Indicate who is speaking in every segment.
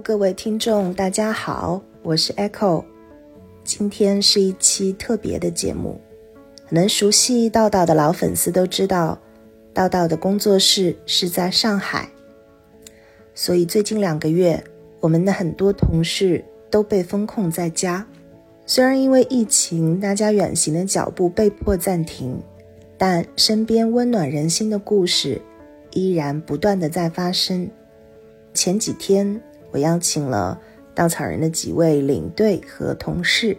Speaker 1: 各位听众，大家好，我是 Echo。今天是一期特别的节目。能熟悉道道的老粉丝都知道，道道的工作室是在上海，所以最近两个月，我们的很多同事都被封控在家。虽然因为疫情，大家远行的脚步被迫暂停，但身边温暖人心的故事依然不断的在发生。前几天，我邀请了稻草人的几位领队和同事，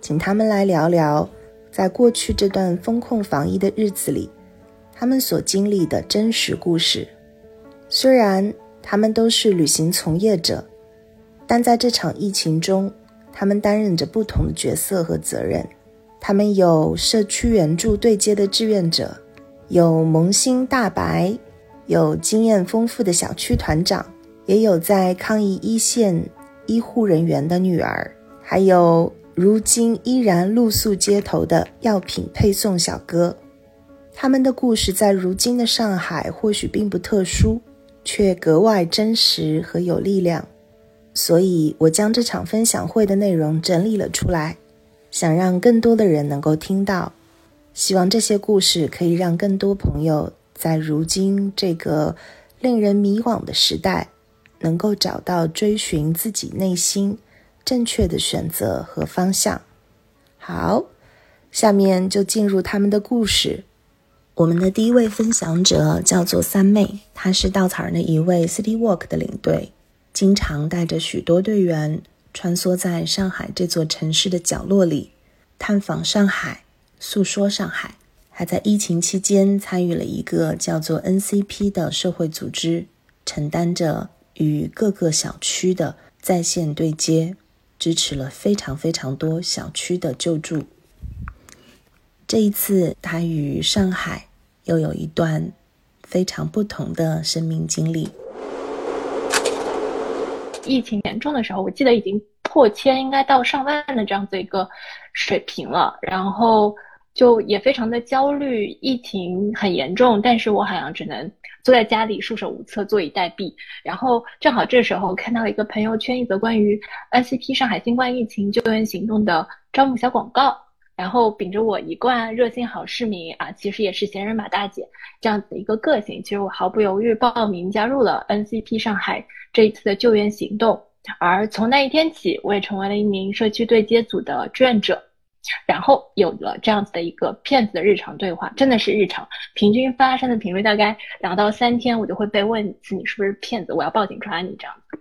Speaker 1: 请他们来聊聊，在过去这段风控防疫的日子里，他们所经历的真实故事。虽然他们都是旅行从业者，但在这场疫情中，他们担任着不同的角色和责任。他们有社区援助对接的志愿者，有萌新大白。有经验丰富的小区团长，也有在抗疫一线医护人员的女儿，还有如今依然露宿街头的药品配送小哥。他们的故事在如今的上海或许并不特殊，却格外真实和有力量。所以，我将这场分享会的内容整理了出来，想让更多的人能够听到。希望这些故事可以让更多朋友。在如今这个令人迷惘的时代，能够找到追寻自己内心正确的选择和方向。好，下面就进入他们的故事。我们的第一位分享者叫做三妹，她是稻草人的一位 City Walk 的领队，经常带着许多队员穿梭在上海这座城市的角落里，探访上海，诉说上海。还在疫情期间参与了一个叫做 NCP 的社会组织，承担着与各个小区的在线对接，支持了非常非常多小区的救助。这一次，他与上海又有一段非常不同的生命经历。
Speaker 2: 疫情严重的时候，我记得已经破千，应该到上万的这样子一个水平了，然后。就也非常的焦虑，疫情很严重，但是我好像只能坐在家里束手无策，坐以待毙。然后正好这时候看到了一个朋友圈一则关于 NCP 上海新冠疫情救援行动的招募小广告，然后秉着我一贯热心好市民啊，其实也是闲人马大姐这样子的一个个性，其实我毫不犹豫报名加入了 NCP 上海这一次的救援行动。而从那一天起，我也成为了一名社区对接组的志愿者。然后有了这样子的一个骗子的日常对话，真的是日常，平均发生的频率大概两到三天，我就会被问一次你是不是骗子，我要报警抓你这样子。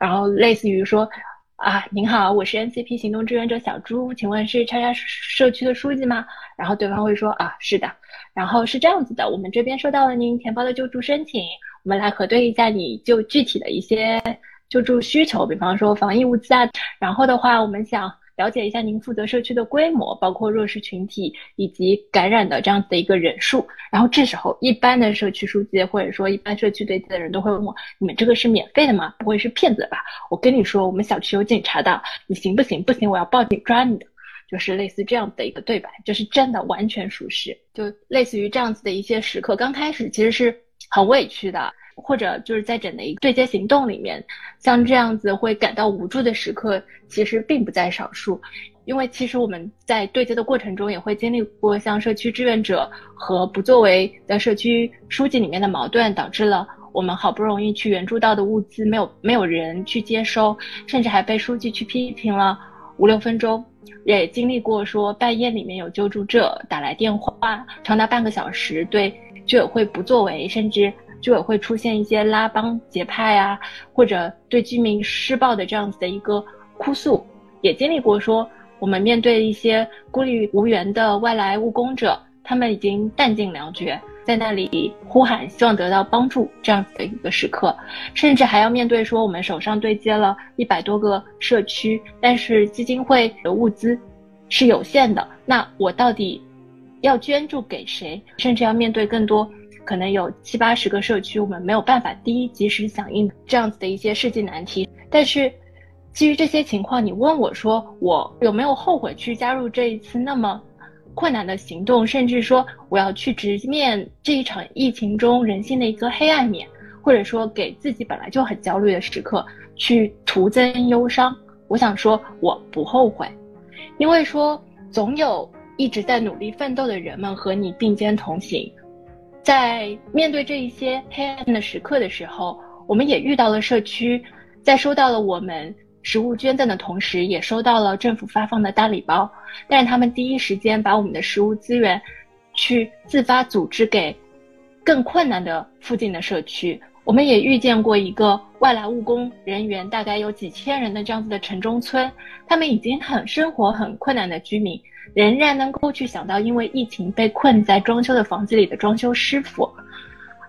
Speaker 2: 然后类似于说啊，您好，我是 NCP 行动志愿者小朱，请问是叉叉社区的书记吗？然后对方会说啊，是的。然后是这样子的，我们这边收到了您填报的救助申请，我们来核对一下你就具体的一些救助需求，比方说防疫物资啊。然后的话，我们想。了解一下您负责社区的规模，包括弱势群体以及感染的这样子的一个人数。然后这时候，一般的社区书记或者说一般社区对接的人都会问我：你们这个是免费的吗？不会是骗子吧？我跟你说，我们小区有警察的，你行不行？不行，我要报警抓你的。就是类似这样子的一个对白，就是真的完全属实。就类似于这样子的一些时刻，刚开始其实是很委屈的。或者就是在整的一个对接行动里面，像这样子会感到无助的时刻，其实并不在少数。因为其实我们在对接的过程中，也会经历过像社区志愿者和不作为的社区书记里面的矛盾，导致了我们好不容易去援助到的物资没有没有人去接收，甚至还被书记去批评了五六分钟。也经历过说半夜里面有救助者打来电话，长达半个小时，对居委会不作为，甚至。居委会出现一些拉帮结派啊，或者对居民施暴的这样子的一个哭诉，也经历过说我们面对一些孤立无援的外来务工者，他们已经弹尽粮绝，在那里呼喊希望得到帮助这样子的一个时刻，甚至还要面对说我们手上对接了一百多个社区，但是基金会的物资是有限的，那我到底要捐助给谁？甚至要面对更多。可能有七八十个社区，我们没有办法第一及时响应这样子的一些世纪难题。但是，基于这些情况，你问我说我有没有后悔去加入这一次那么困难的行动，甚至说我要去直面这一场疫情中人性的一个黑暗面，或者说给自己本来就很焦虑的时刻去徒增忧伤。我想说，我不后悔，因为说总有一直在努力奋斗的人们和你并肩同行。在面对这一些黑暗的时刻的时候，我们也遇到了社区，在收到了我们食物捐赠的同时，也收到了政府发放的大礼包。但是他们第一时间把我们的食物资源，去自发组织给更困难的附近的社区。我们也遇见过一个外来务工人员，大概有几千人的这样子的城中村，他们已经很生活很困难的居民。仍然能够去想到，因为疫情被困在装修的房子里的装修师傅。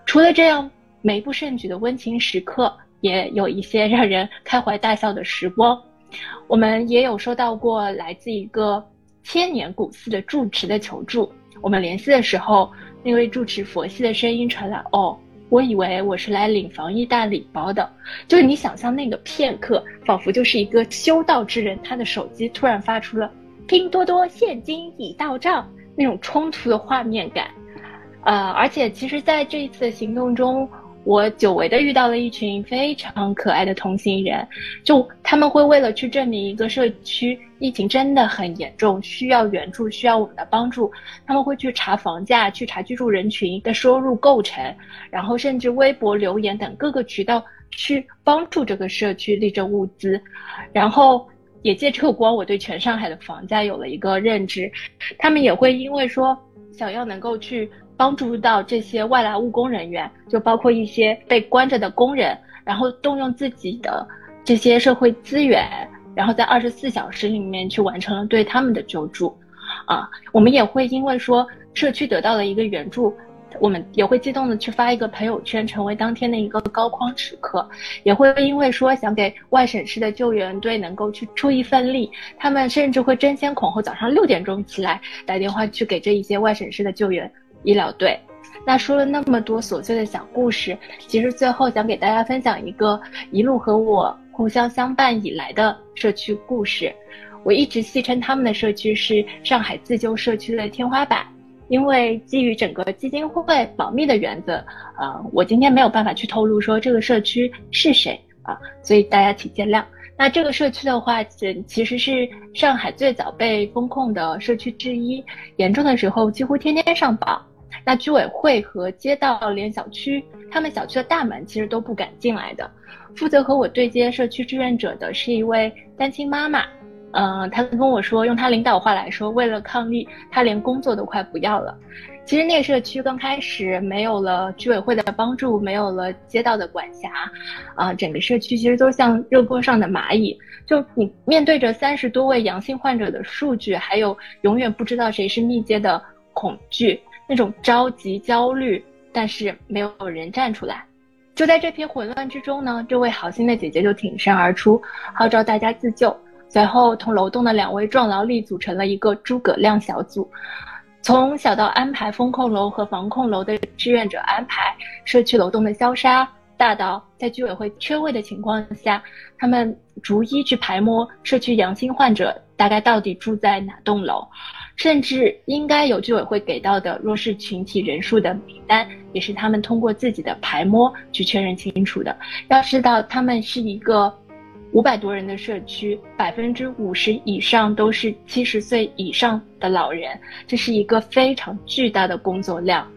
Speaker 2: 除了这样眉不胜举的温情时刻，也有一些让人开怀大笑的时光。我们也有收到过来自一个千年古寺的住持的求助。我们联系的时候，那位住持佛系的声音传来：“哦，我以为我是来领防疫大礼包的。”就是你想象那个片刻，仿佛就是一个修道之人，他的手机突然发出了。拼多多现金已到账，那种冲突的画面感，呃，而且其实，在这一次行动中，我久违的遇到了一群非常可爱的同行人，就他们会为了去证明一个社区疫情真的很严重，需要援助，需要我们的帮助，他们会去查房价，去查居住人群的收入构成，然后甚至微博留言等各个渠道去帮助这个社区立正物资，然后。也借这个光，我对全上海的房价有了一个认知。他们也会因为说想要能够去帮助到这些外来务工人员，就包括一些被关着的工人，然后动用自己的这些社会资源，然后在二十四小时里面去完成了对他们的救助。啊，我们也会因为说社区得到了一个援助。我们也会激动的去发一个朋友圈，成为当天的一个高光时刻。也会因为说想给外省市的救援队能够去出一份力，他们甚至会争先恐后早上六点钟起来打电话去给这一些外省市的救援医疗队。那说了那么多琐碎的小故事，其实最后想给大家分享一个一路和我互相相伴以来的社区故事。我一直戏称他们的社区是上海自救社区的天花板。因为基于整个基金会保密的原则，啊，我今天没有办法去透露说这个社区是谁啊，所以大家请见谅。那这个社区的话，其其实是上海最早被封控的社区之一，严重的时候几乎天天上榜。那居委会和街道连小区，他们小区的大门其实都不敢进来的。负责和我对接社区志愿者的是一位单亲妈妈。嗯，她跟我说，用她领导话来说，为了抗疫，她连工作都快不要了。其实那个社区刚开始没有了居委会的帮助，没有了街道的管辖，啊，整个社区其实都像热锅上的蚂蚁。就你面对着三十多位阳性患者的数据，还有永远不知道谁是密接的恐惧，那种着急焦虑，但是没有人站出来。就在这片混乱之中呢，这位好心的姐姐就挺身而出，号召大家自救。随后，同楼栋的两位壮劳力组成了一个诸葛亮小组，从小到安排风控楼和防控楼的志愿者安排社区楼栋的消杀，大到在居委会缺位的情况下，他们逐一去排摸社区阳性患者大概到底住在哪栋楼，甚至应该有居委会给到的弱势群体人数的名单，也是他们通过自己的排摸去确认清楚的。要知道，他们是一个。五百多人的社区，百分之五十以上都是七十岁以上的老人，这是一个非常巨大的工作量。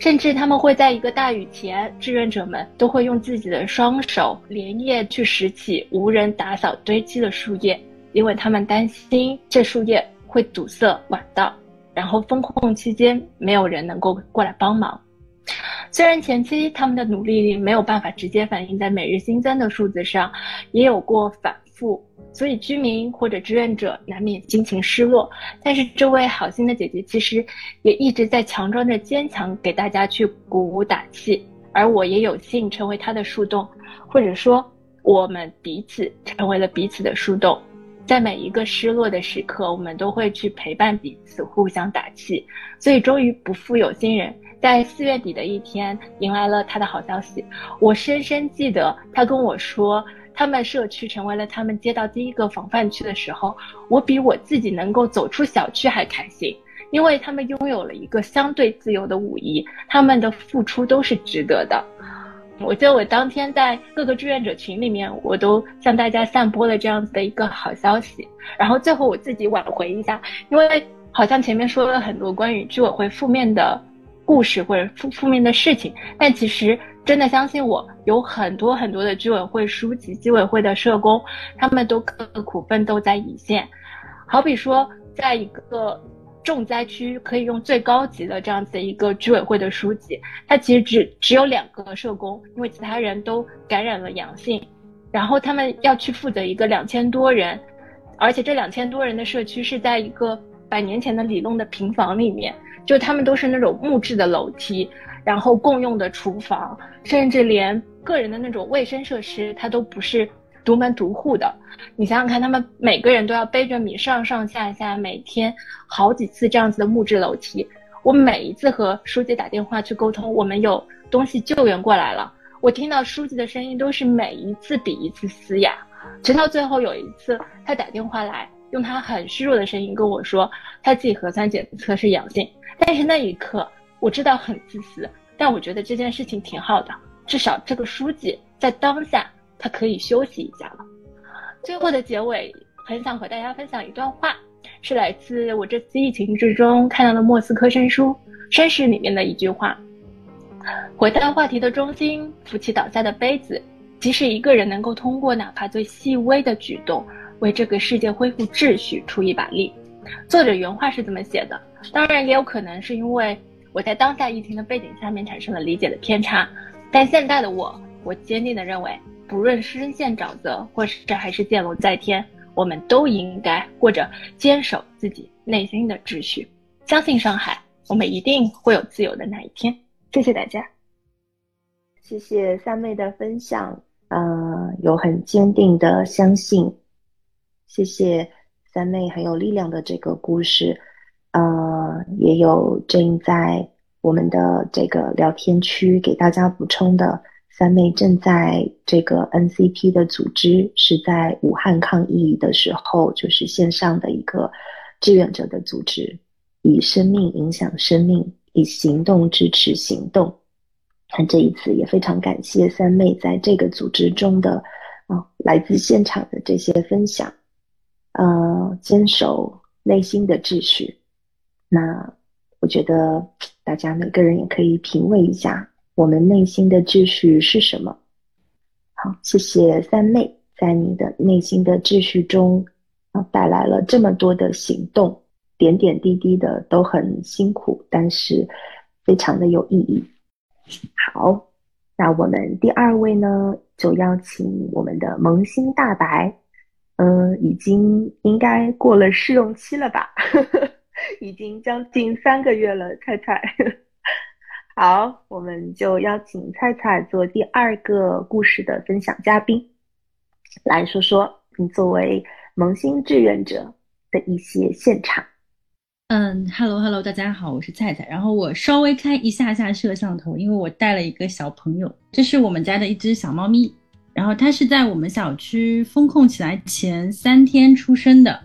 Speaker 2: 甚至他们会在一个大雨前，志愿者们都会用自己的双手连夜去拾起无人打扫堆积的树叶，因为他们担心这树叶会堵塞管道，然后封控期间没有人能够过来帮忙。虽然前期他们的努力没有办法直接反映在每日新增的数字上，也有过反复，所以居民或者志愿者难免心情失落。但是这位好心的姐姐其实也一直在强装着坚强，给大家去鼓舞打气。而我也有幸成为她的树洞，或者说我们彼此成为了彼此的树洞。在每一个失落的时刻，我们都会去陪伴彼此，互相打气。所以终于不负有心人。在四月底的一天，迎来了他的好消息。我深深记得他跟我说，他们社区成为了他们街道第一个防范区的时候，我比我自己能够走出小区还开心，因为他们拥有了一个相对自由的五一，他们的付出都是值得的。我记得我当天在各个志愿者群里面，我都向大家散播了这样子的一个好消息。然后最后我自己挽回一下，因为好像前面说了很多关于居委会负面的故事或者负负面的事情，但其实真的相信我，有很多很多的居委会书记、居委会的社工，他们都刻苦奋斗在一线。好比说，在一个。重灾区可以用最高级的这样子的一个居委会的书记，他其实只只有两个社工，因为其他人都感染了阳性，然后他们要去负责一个两千多人，而且这两千多人的社区是在一个百年前的里弄的平房里面，就他们都是那种木质的楼梯，然后共用的厨房，甚至连个人的那种卫生设施，它都不是。独门独户的，你想想看，他们每个人都要背着米上上下下，每天好几次这样子的木质楼梯。我每一次和书记打电话去沟通，我们有东西救援过来了，我听到书记的声音都是每一次比一次嘶哑，直到最后有一次他打电话来，用他很虚弱的声音跟我说他自己核酸检测是阳性。但是那一刻我知道很自私，但我觉得这件事情挺好的，至少这个书记在当下。他可以休息一下了。最后的结尾，很想和大家分享一段话，是来自我这次疫情之中看到的莫斯科绅书绅士里面的一句话。回到话题的中心，扶起倒下的杯子，即使一个人能够通过哪怕最细微的举动，为这个世界恢复秩序出一把力。作者原话是这么写的，当然也有可能是因为我在当下疫情的背景下面产生了理解的偏差，但现在的我，我坚定的认为。不论是身陷沼泽，或是这还是剑龙在天，我们都应该或者坚守自己内心的秩序，相信上海，我们一定会有自由的那一天。谢谢大家，
Speaker 3: 谢谢三妹的分享，呃，有很坚定的相信，谢谢三妹很有力量的这个故事，呃，也有正在我们的这个聊天区给大家补充的。三妹正在这个 NCP 的组织是在武汉抗疫的时候，就是线上的一个志愿者的组织，以生命影响生命，以行动支持行动。那这一次也非常感谢三妹在这个组织中的啊，来自现场的这些分享，呃，坚守内心的秩序。那我觉得大家每个人也可以品味一下。我们内心的秩序是什么？好，谢谢三妹，在你的内心的秩序中啊，带来了这么多的行动，点点滴滴的都很辛苦，但是非常的有意义。好，那我们第二位呢，就邀请我们的萌新大白，嗯，已经应该过了试用期了吧？已经将近三个月了，菜菜。好，我们就邀请菜菜做第二个故事的分享嘉宾，来说说你作为萌新志愿者的一些现场。
Speaker 4: 嗯，Hello Hello，大家好，我是菜菜。然后我稍微开一下下摄像头，因为我带了一个小朋友，这是我们家的一只小猫咪。然后它是在我们小区封控起来前三天出生的。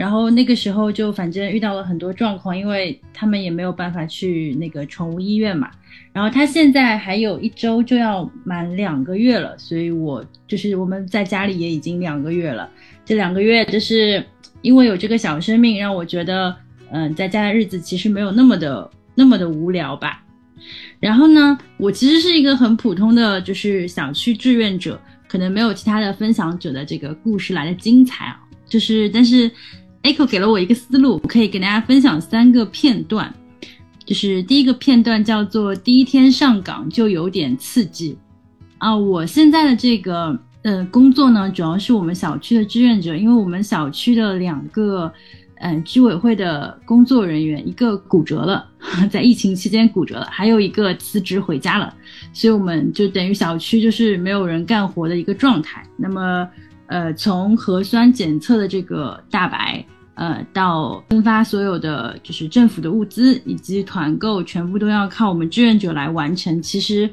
Speaker 4: 然后那个时候就反正遇到了很多状况，因为他们也没有办法去那个宠物医院嘛。然后他现在还有一周就要满两个月了，所以我就是我们在家里也已经两个月了。这两个月就是因为有这个小生命，让我觉得嗯，在家的日子其实没有那么的那么的无聊吧。然后呢，我其实是一个很普通的就是小区志愿者，可能没有其他的分享者的这个故事来的精彩啊。就是但是。Echo 给了我一个思路，可以跟大家分享三个片段。就是第一个片段叫做“第一天上岗就有点刺激”。啊，我现在的这个呃工作呢，主要是我们小区的志愿者，因为我们小区的两个嗯居委会的工作人员，一个骨折了，在疫情期间骨折了，还有一个辞职回家了，所以我们就等于小区就是没有人干活的一个状态。那么。呃，从核酸检测的这个大白，呃，到分发所有的就是政府的物资以及团购，全部都要靠我们志愿者来完成。其实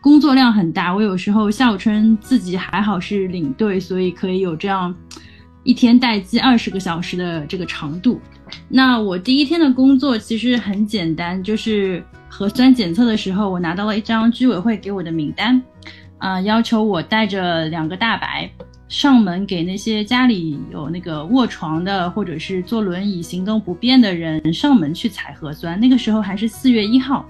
Speaker 4: 工作量很大，我有时候笑称自己还好是领队，所以可以有这样一天待机二十个小时的这个长度。那我第一天的工作其实很简单，就是核酸检测的时候，我拿到了一张居委会给我的名单，啊，要求我带着两个大白上门给那些家里有那个卧床的或者是坐轮椅行动不便的人上门去采核酸。那个时候还是四月一号，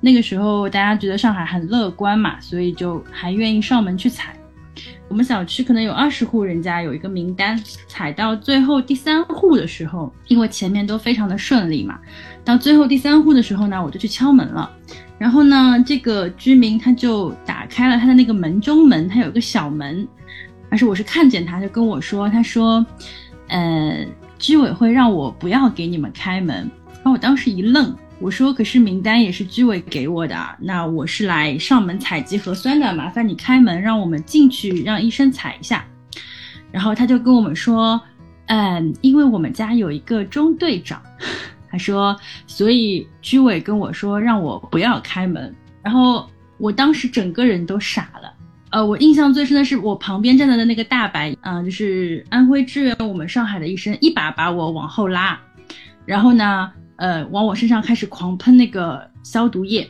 Speaker 4: 那个时候大家觉得上海很乐观嘛，所以就还愿意上门去采。我们小区可能有二十户人家有一个名单，采到最后第三户的时候，因为前面都非常的顺利嘛，到最后第三户的时候呢，我就去敲门了。然后呢，这个居民他就打开了他的那个门中门，他有个小门，而是我是看见他就跟我说，他说，呃，居委会让我不要给你们开门。然后我当时一愣。我说，可是名单也是居委给我的，那我是来上门采集核酸的，麻烦你开门，让我们进去，让医生采一下。然后他就跟我们说，嗯，因为我们家有一个中队长，他说，所以居委跟我说让我不要开门。然后我当时整个人都傻了。呃，我印象最深的是我旁边站的的那个大白，嗯，就是安徽支援我们上海的医生，一把把我往后拉，然后呢。呃，往我身上开始狂喷那个消毒液，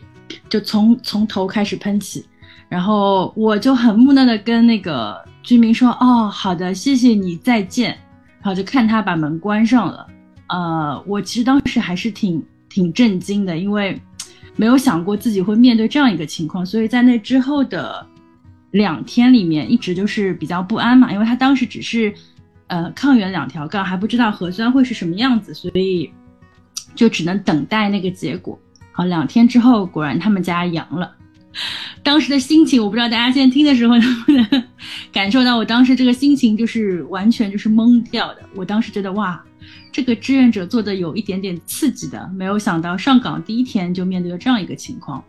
Speaker 4: 就从从头开始喷起，然后我就很木讷的跟那个居民说：“哦，好的，谢谢你，再见。”然后就看他把门关上了。呃，我其实当时还是挺挺震惊的，因为没有想过自己会面对这样一个情况，所以在那之后的两天里面，一直就是比较不安嘛，因为他当时只是呃抗原两条杠，还不知道核酸会是什么样子，所以。就只能等待那个结果。好，两天之后，果然他们家阳了。当时的心情，我不知道大家现在听的时候能不能感受到，我当时这个心情就是完全就是懵掉的。我当时觉得，哇，这个志愿者做的有一点点刺激的，没有想到上岗第一天就面对了这样一个情况。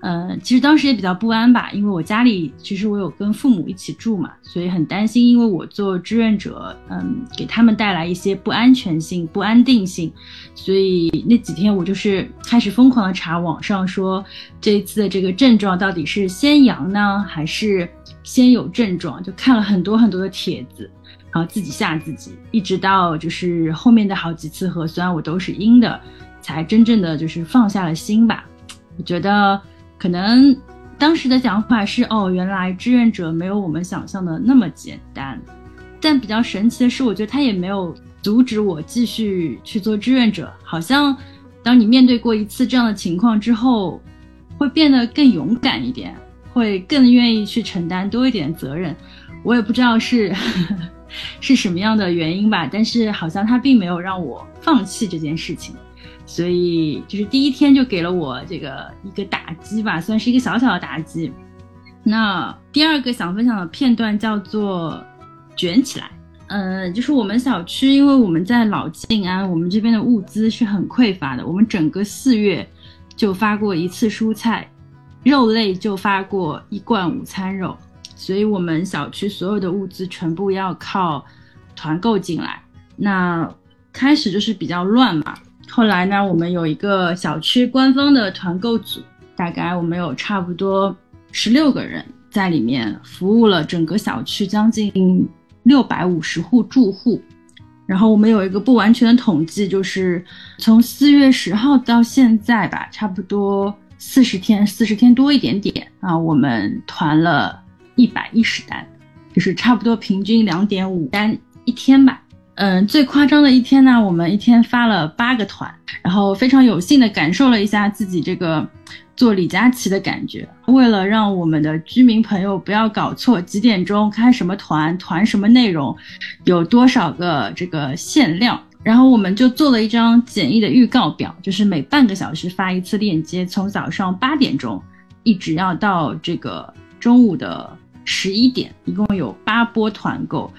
Speaker 4: 呃，其实当时也比较不安吧，因为我家里其实我有跟父母一起住嘛，所以很担心，因为我做志愿者，嗯，给他们带来一些不安全性、不安定性，所以那几天我就是开始疯狂的查网上说这一次的这个症状到底是先阳呢，还是先有症状，就看了很多很多的帖子，然后自己吓自己，一直到就是后面的好几次核酸我都是阴的，才真正的就是放下了心吧，我觉得。可能当时的想法是，哦，原来志愿者没有我们想象的那么简单。但比较神奇的是，我觉得他也没有阻止我继续去做志愿者。好像当你面对过一次这样的情况之后，会变得更勇敢一点，会更愿意去承担多一点责任。我也不知道是 是什么样的原因吧，但是好像他并没有让我放弃这件事情。所以就是第一天就给了我这个一个打击吧，算是一个小小的打击。那第二个想分享的片段叫做“卷起来”。嗯，就是我们小区，因为我们在老静安，我们这边的物资是很匮乏的。我们整个四月就发过一次蔬菜，肉类就发过一罐午餐肉，所以我们小区所有的物资全部要靠团购进来。那开始就是比较乱嘛。后来呢，我们有一个小区官方的团购组，大概我们有差不多十六个人在里面服务了整个小区将近六百五十户住户。然后我们有一个不完全的统计，就是从四月十号到现在吧，差不多四十天，四十天多一点点啊，我们团了一百一十单，就是差不多平均两点五单一天吧。嗯，最夸张的一天呢，我们一天发了八个团，然后非常有幸的感受了一下自己这个做李佳琦的感觉。为了让我们的居民朋友不要搞错几点钟开什么团，团什么内容，有多少个这个限量，然后我们就做了一张简易的预告表，就是每半个小时发一次链接，从早上八点钟一直要到这个中午的十一点，一共有八波团购。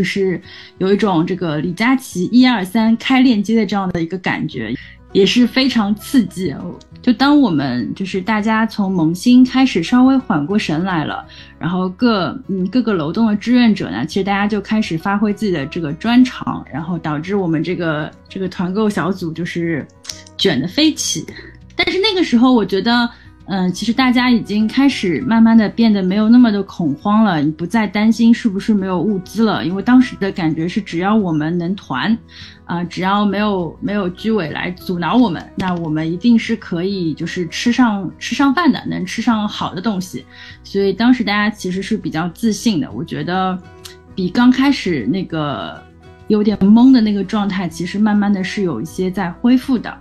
Speaker 4: 就是有一种这个李佳琦一二三开链接的这样的一个感觉，也是非常刺激。就当我们就是大家从萌新开始稍微缓过神来了，然后各嗯各个楼栋的志愿者呢，其实大家就开始发挥自己的这个专长，然后导致我们这个这个团购小组就是卷的飞起。但是那个时候我觉得。嗯，其实大家已经开始慢慢的变得没有那么的恐慌了，你不再担心是不是没有物资了，因为当时的感觉是只要我们能团，啊，只要没有没有居委来阻挠我们，那我们一定是可以就是吃上吃上饭的，能吃上好的东西，所以当时大家其实是比较自信的，我觉得比刚开始那个有点懵的那个状态，其实慢慢的是有一些在恢复的，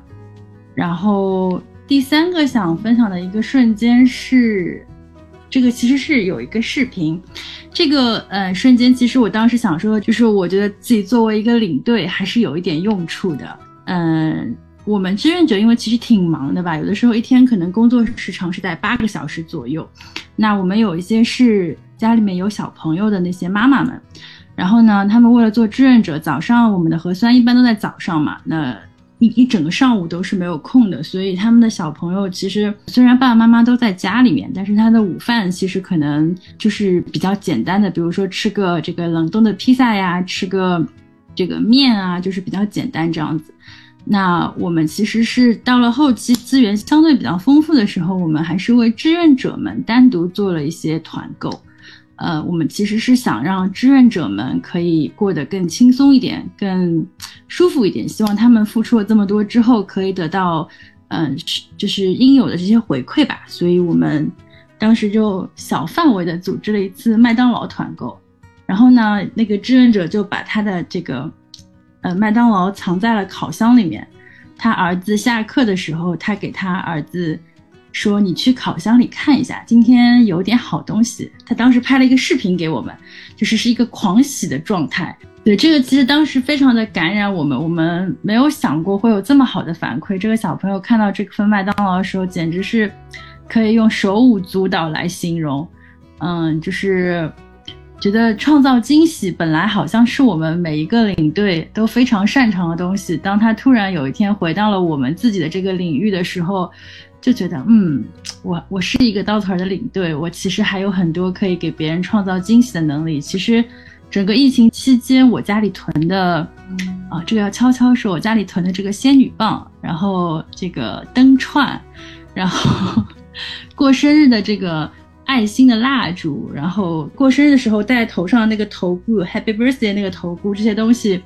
Speaker 4: 然后。第三个想分享的一个瞬间是，这个其实是有一个视频，这个呃瞬间其实我当时想说，就是我觉得自己作为一个领队还是有一点用处的。嗯，我们志愿者因为其实挺忙的吧，有的时候一天可能工作时长是在八个小时左右。那我们有一些是家里面有小朋友的那些妈妈们，然后呢，他们为了做志愿者，早上我们的核酸一般都在早上嘛，那。一一整个上午都是没有空的，所以他们的小朋友其实虽然爸爸妈妈都在家里面，但是他的午饭其实可能就是比较简单的，比如说吃个这个冷冻的披萨呀，吃个这个面啊，就是比较简单这样子。那我们其实是到了后期资源相对比较丰富的时候，我们还是为志愿者们单独做了一些团购。呃，我们其实是想让志愿者们可以过得更轻松一点，更舒服一点。希望他们付出了这么多之后，可以得到，嗯，就是应有的这些回馈吧。所以我们当时就小范围的组织了一次麦当劳团购，然后呢，那个志愿者就把他的这个，呃，麦当劳藏在了烤箱里面。他儿子下课的时候，他给他儿子。说你去烤箱里看一下，今天有点好东西。他当时拍了一个视频给我们，就是是一个狂喜的状态。对这个，其实当时非常的感染我们。我们没有想过会有这么好的反馈。这个小朋友看到这份麦当劳的时候，简直是可以用手舞足蹈来形容。嗯，就是觉得创造惊喜本来好像是我们每一个领队都非常擅长的东西。当他突然有一天回到了我们自己的这个领域的时候，就觉得，嗯，我我是一个稻草人的领队，我其实还有很多可以给别人创造惊喜的能力。其实，整个疫情期间，我家里囤的，啊，这个要悄悄说，我家里囤的这个仙女棒，然后这个灯串，然后 过生日的这个爱心的蜡烛，然后过生日的时候戴头上那个头箍，Happy Birthday 那个头箍，这些东西。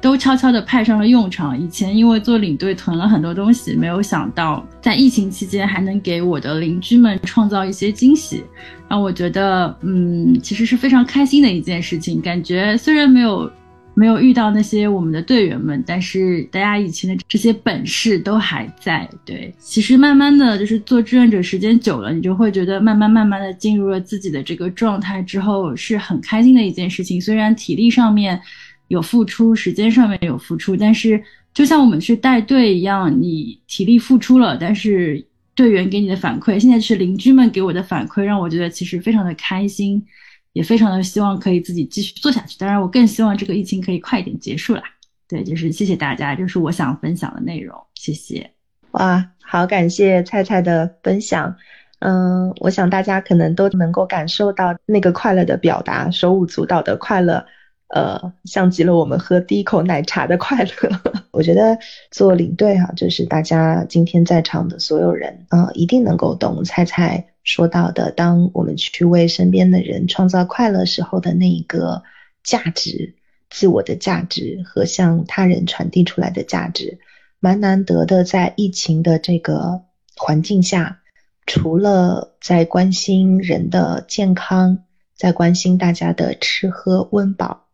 Speaker 4: 都悄悄地派上了用场。以前因为做领队囤了很多东西，没有想到在疫情期间还能给我的邻居们创造一些惊喜，让我觉得，嗯，其实是非常开心的一件事情。感觉虽然没有没有遇到那些我们的队员们，但是大家以前的这些本事都还在。对，其实慢慢的就是做志愿者时间久了，你就会觉得慢慢慢慢的进入了自己的这个状态之后，是很开心的一件事情。虽然体力上面。有付出，时间上面有付出，但是就像我们去带队一样，你体力付出了，但是队员给你的反馈，现在是邻居们给我的反馈，让我觉得其实非常的开心，也非常的希望可以自己继续做下去。当然，我更希望这个疫情可以快一点结束啦。对，就是谢谢大家，就是我想分享的内容，谢谢。
Speaker 3: 哇，好感谢菜菜的分享。嗯，我想大家可能都能够感受到那个快乐的表达，手舞足蹈的快乐。呃，像极了我们喝第一口奶茶的快乐。我觉得做领队哈，就是大家今天在场的所有人啊，一定能够懂菜菜说到的，当我们去为身边的人创造快乐时候的那一个价值，自我的价值和向他人传递出来的价值，蛮难得的。在疫情的这个环境下，除了在关心人的健康，在关心大家的吃喝温饱。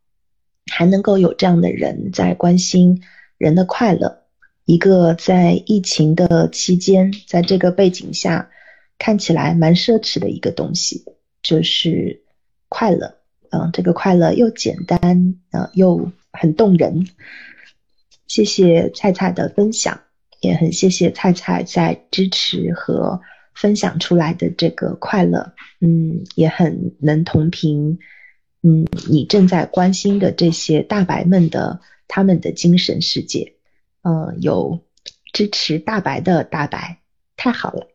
Speaker 3: 还能够有这样的人在关心人的快乐，一个在疫情的期间，在这个背景下看起来蛮奢侈的一个东西，就是快乐。嗯，这个快乐又简单，呃，又很动人。谢谢菜菜的分享，也很谢谢菜菜在支持和分享出来的这个快乐。嗯，也很能同频。嗯，你正在关心的这些大白们的他们的精神世界，嗯，有支持大白的大白，太好了，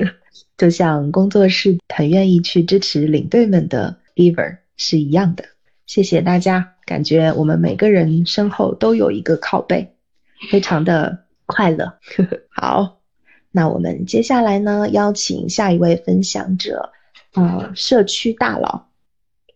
Speaker 3: 就像工作室很愿意去支持领队们的 giver 是一样的。谢谢大家，感觉我们每个人身后都有一个靠背，非常的快乐。好，那我们接下来呢，邀请下一位分享者，呃，社区大佬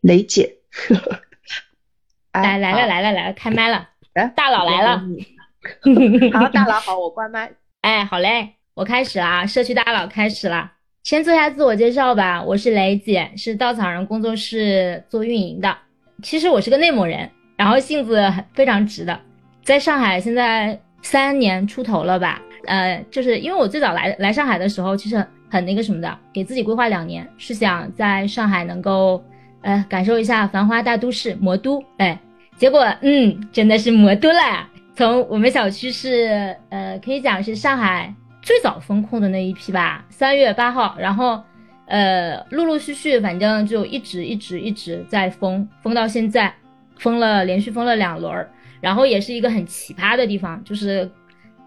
Speaker 3: 雷姐。
Speaker 5: 来来了来了来了，开麦了，大佬来了。
Speaker 3: 好，大佬好，我关麦。
Speaker 5: 哎，好嘞，我开始啦，社区大佬开始了。先做一下自我介绍吧，我是雷姐，是稻草人工作室做运营的。其实我是个内蒙人，然后性子非常直的，在上海现在三年出头了吧。呃，就是因为我最早来来上海的时候，其实很那个什么的，给自己规划两年，是想在上海能够呃感受一下繁华大都市魔都。哎，结果嗯，真的是魔都了。从我们小区是呃，可以讲是上海最早封控的那一批吧，三月八号，然后呃，陆陆续续，反正就一直一直一直在封，封到现在，封了连续封了两轮儿，然后也是一个很奇葩的地方，就是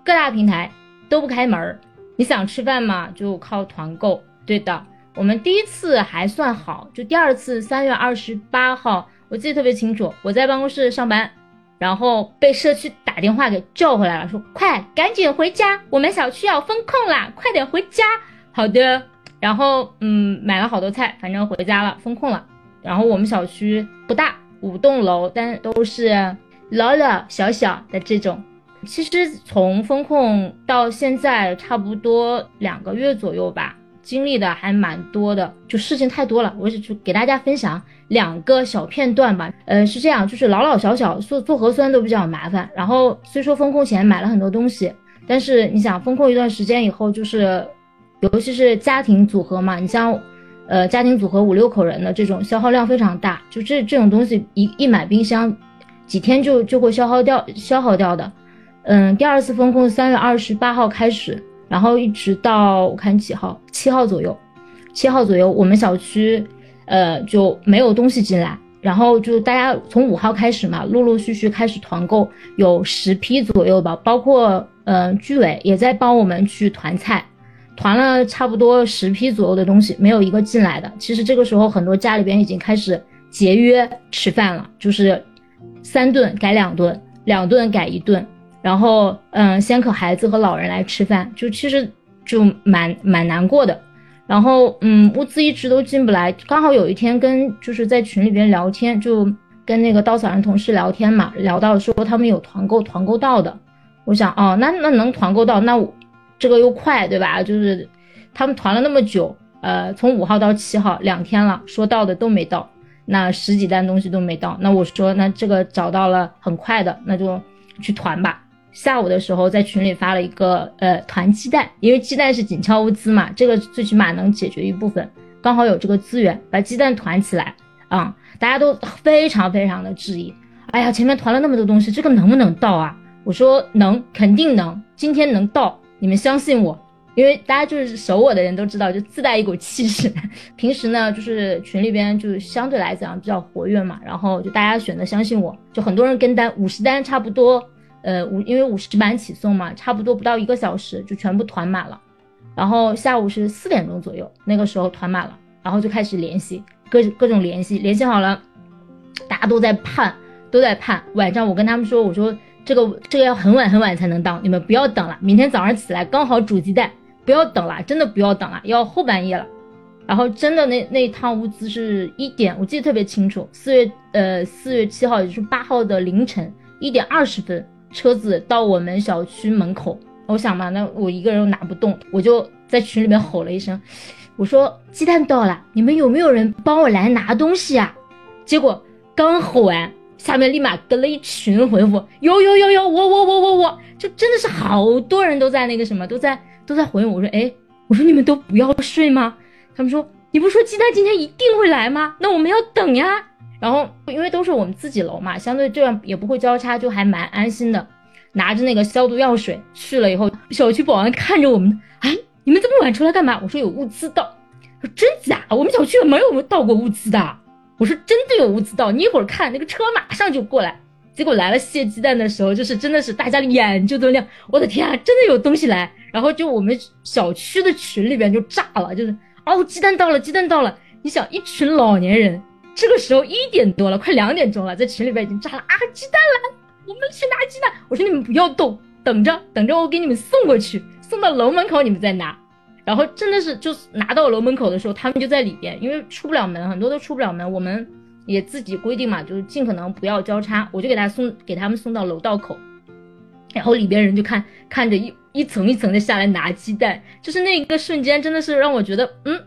Speaker 5: 各大平台。都不开门儿你想吃饭嘛，就靠团购。对的，我们第一次还算好，就第二次三月二十八号，我记得特别清楚，我在办公室上班，然后被社区打电话给叫回来了，说快赶紧回家，我们小区要封控啦，快点回家。好的，然后嗯，买了好多菜，反正回家了，封控了。然后我们小区不大，五栋楼，但都是老老小小的这种。其实从封控到现在差不多两个月左右吧，经历的还蛮多的，就事情太多了。我就给大家分享两个小片段吧。呃，是这样，就是老老小小做做核酸都比较麻烦。然后虽说封控前买了很多东西，但是你想封控一段时间以后，就是尤其是家庭组合嘛，你像呃家庭组合五六口人的这种消耗量非常大，就这这种东西一一买冰箱，几天就就会消耗掉消耗掉的。嗯，第二次封控三月二十八号开始，然后一直到我看几号，七号左右，七号左右，我们小区呃就没有东西进来，然后就大家从五号开始嘛，陆陆续续开始团购，有十批左右吧，包括嗯居委也在帮我们去团菜，团了差不多十批左右的东西，没有一个进来的。其实这个时候很多家里边已经开始节约吃饭了，就是三顿改两顿，两顿改一顿。然后，嗯，先可孩子和老人来吃饭，就其实就蛮蛮难过的。然后，嗯，物资一直都进不来。刚好有一天跟就是在群里边聊天，就跟那个稻草人同事聊天嘛，聊到说他们有团购，团购到的。我想，哦，那那能团购到，那我这个又快，对吧？就是他们团了那么久，呃，从五号到七号两天了，说到的都没到，那十几单东西都没到。那我说，那这个找到了很快的，那就去团吧。下午的时候在群里发了一个呃团鸡蛋，因为鸡蛋是紧俏物资嘛，这个最起码能解决一部分，刚好有这个资源，把鸡蛋团起来啊，大家都非常非常的质疑，哎呀，前面团了那么多东西，这个能不能到啊？我说能，肯定能，今天能到，你们相信我，因为大家就是守我的人都知道，就自带一股气势。平时呢，就是群里边就相对来讲比较活跃嘛，然后就大家选择相信我，就很多人跟单，五十单差不多。呃，五因为五十版起送嘛，差不多不到一个小时就全部团满了，然后下午是四点钟左右，那个时候团满了，然后就开始联系各各种联系，联系好了，大家都在盼，都在盼。晚上我跟他们说，我说这个这个要很晚很晚才能到，你们不要等了，明天早上起来刚好煮鸡蛋，不要等了，真的不要等了，要后半夜了。然后真的那那一趟物资是一点，我记得特别清楚，四月呃四月七号，也就是八号的凌晨一点二十分。车子到我们小区门口，我想嘛，那我一个人又拿不动，我就在群里面吼了一声，我说鸡蛋到了，你们有没有人帮我来拿东西啊？结果刚吼完，下面立马跟了一群回复，有有有有，我我我我我，就真的是好多人都在那个什么，都在都在回我说，哎，我说你们都不要睡吗？他们说你不说鸡蛋今天一定会来吗？那我们要等呀。然后，因为都是我们自己楼嘛，相对这样也不会交叉，就还蛮安心的。拿着那个消毒药水去了以后，小区保安看着我们，哎，你们这么晚出来干嘛？我说有物资到。说真假？我们小区没有到过物资的。我说真的有物资到，你一会儿看那个车马上就过来。结果来了卸鸡蛋的时候，就是真的是大家眼就都亮。我的天啊，真的有东西来！然后就我们小区的群里边就炸了，就是哦，鸡蛋到了，鸡蛋到了。你想，一群老年人。这个时候一点多了，快两点钟了，在群里边已经炸了啊！鸡蛋来，我们去拿鸡蛋。我说你们不要动，等着等着，我给你们送过去。送到楼门口你们再拿。然后真的是，就拿到楼门口的时候，他们就在里边，因为出不了门，很多都出不了门。我们也自己规定嘛，就是尽可能不要交叉，我就给他送，给他们送到楼道口。然后里边人就看看着一一层一层的下来拿鸡蛋，就是那一个瞬间，真的是让我觉得，嗯，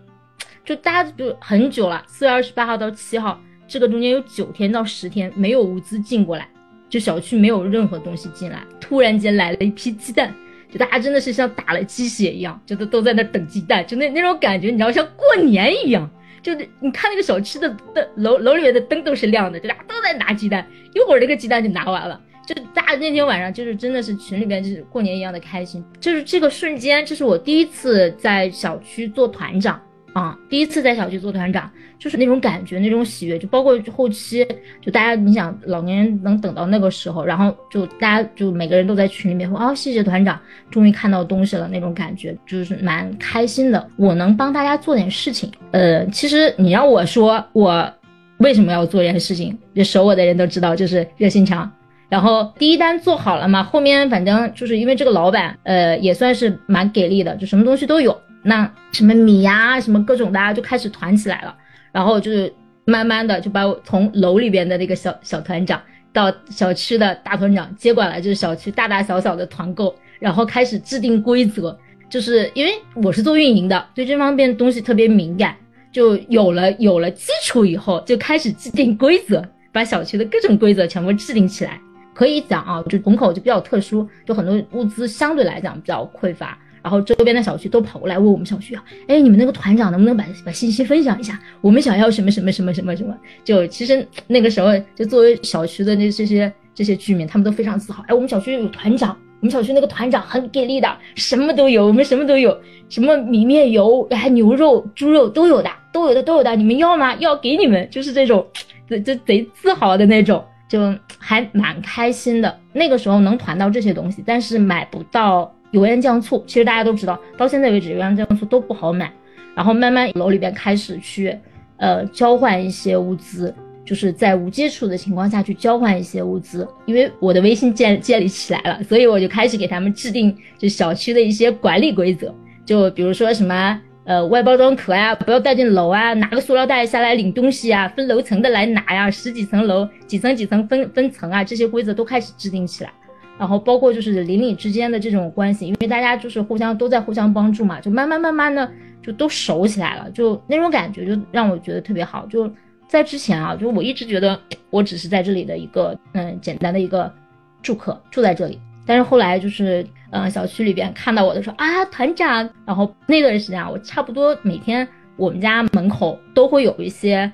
Speaker 5: 就大家就很久了，四月二十八号到七号，这个中间有九天到十天没有物资进过来，就小区没有任何东西进来，突然间来了一批鸡蛋。就大家真的是像打了鸡血一样，就都都在那等鸡蛋，就那那种感觉，你知道像过年一样。就你看那个小区的灯楼楼里面的灯都是亮的，就大家都在拿鸡蛋，一会儿那个鸡蛋就拿完了。就大家那天晚上就是真的是群里边就是过年一样的开心。就是这个瞬间，这是我第一次在小区做团长。啊，第一次在小区做团长，就是那种感觉，那种喜悦，就包括后期，就大家，你想老年人能等到那个时候，然后就大家就每个人都在群里面说，哦，谢谢团长，终于看到东西了，那种感觉就是蛮开心的。我能帮大家做点事情，呃，其实你让我说我为什么要做这件事情，就熟我的人都知道，就是热心肠。然后第一单做好了嘛，后面反正就是因为这个老板，呃，也算是蛮给力的，就什么东西都有。那什么米呀，什么各种的就开始团起来了，然后就是慢慢的就把我从楼里边的那个小小团长到小区的大团长接管了，就是小区大大小小的团购，然后开始制定规则，就是因为我是做运营的，对这方面东西特别敏感，就有了有了基础以后，就开始制定规则，把小区的各种规则全部制定起来。可以讲啊，就虹口就比较特殊，就很多物资相对来讲比较匮乏。然后周边的小区都跑过来问我们小区啊，哎，你们那个团长能不能把把信息分享一下？我们想要什么什么什么什么什么？就其实那个时候，就作为小区的那这些这些居民，他们都非常自豪。哎，我们小区有团长，我们小区那个团长很给力的，什么都有，我们什么都有，什么米面油，还牛肉、猪肉都有的，都有的都有的，你们要吗？要给你们，就是这种，就就贼自豪的那种，就还蛮开心的。那个时候能团到这些东西，但是买不到。油盐酱醋，其实大家都知道，到现在为止油盐酱醋都不好买。然后慢慢楼里边开始去，呃，交换一些物资，就是在无接触的情况下去交换一些物资。因为我的微信建建立起来了，所以我就开始给他们制定就小区的一些管理规则，就比如说什么呃外包装壳呀，不要带进楼啊，拿个塑料袋下来领东西啊，分楼层的来拿呀，十几层楼几层几层分分层啊，这些规则都开始制定起来。然后包括就是邻里之间的这种关系，因为大家就是互相都在互相帮助嘛，就慢慢慢慢的就都熟起来了，就那种感觉就让我觉得特别好。就在之前啊，就我一直觉得我只是在这里的一个嗯简单的一个住客，住在这里。但是后来就是嗯小区里边看到我的时候啊团长，然后那段时间啊，我差不多每天我们家门口都会有一些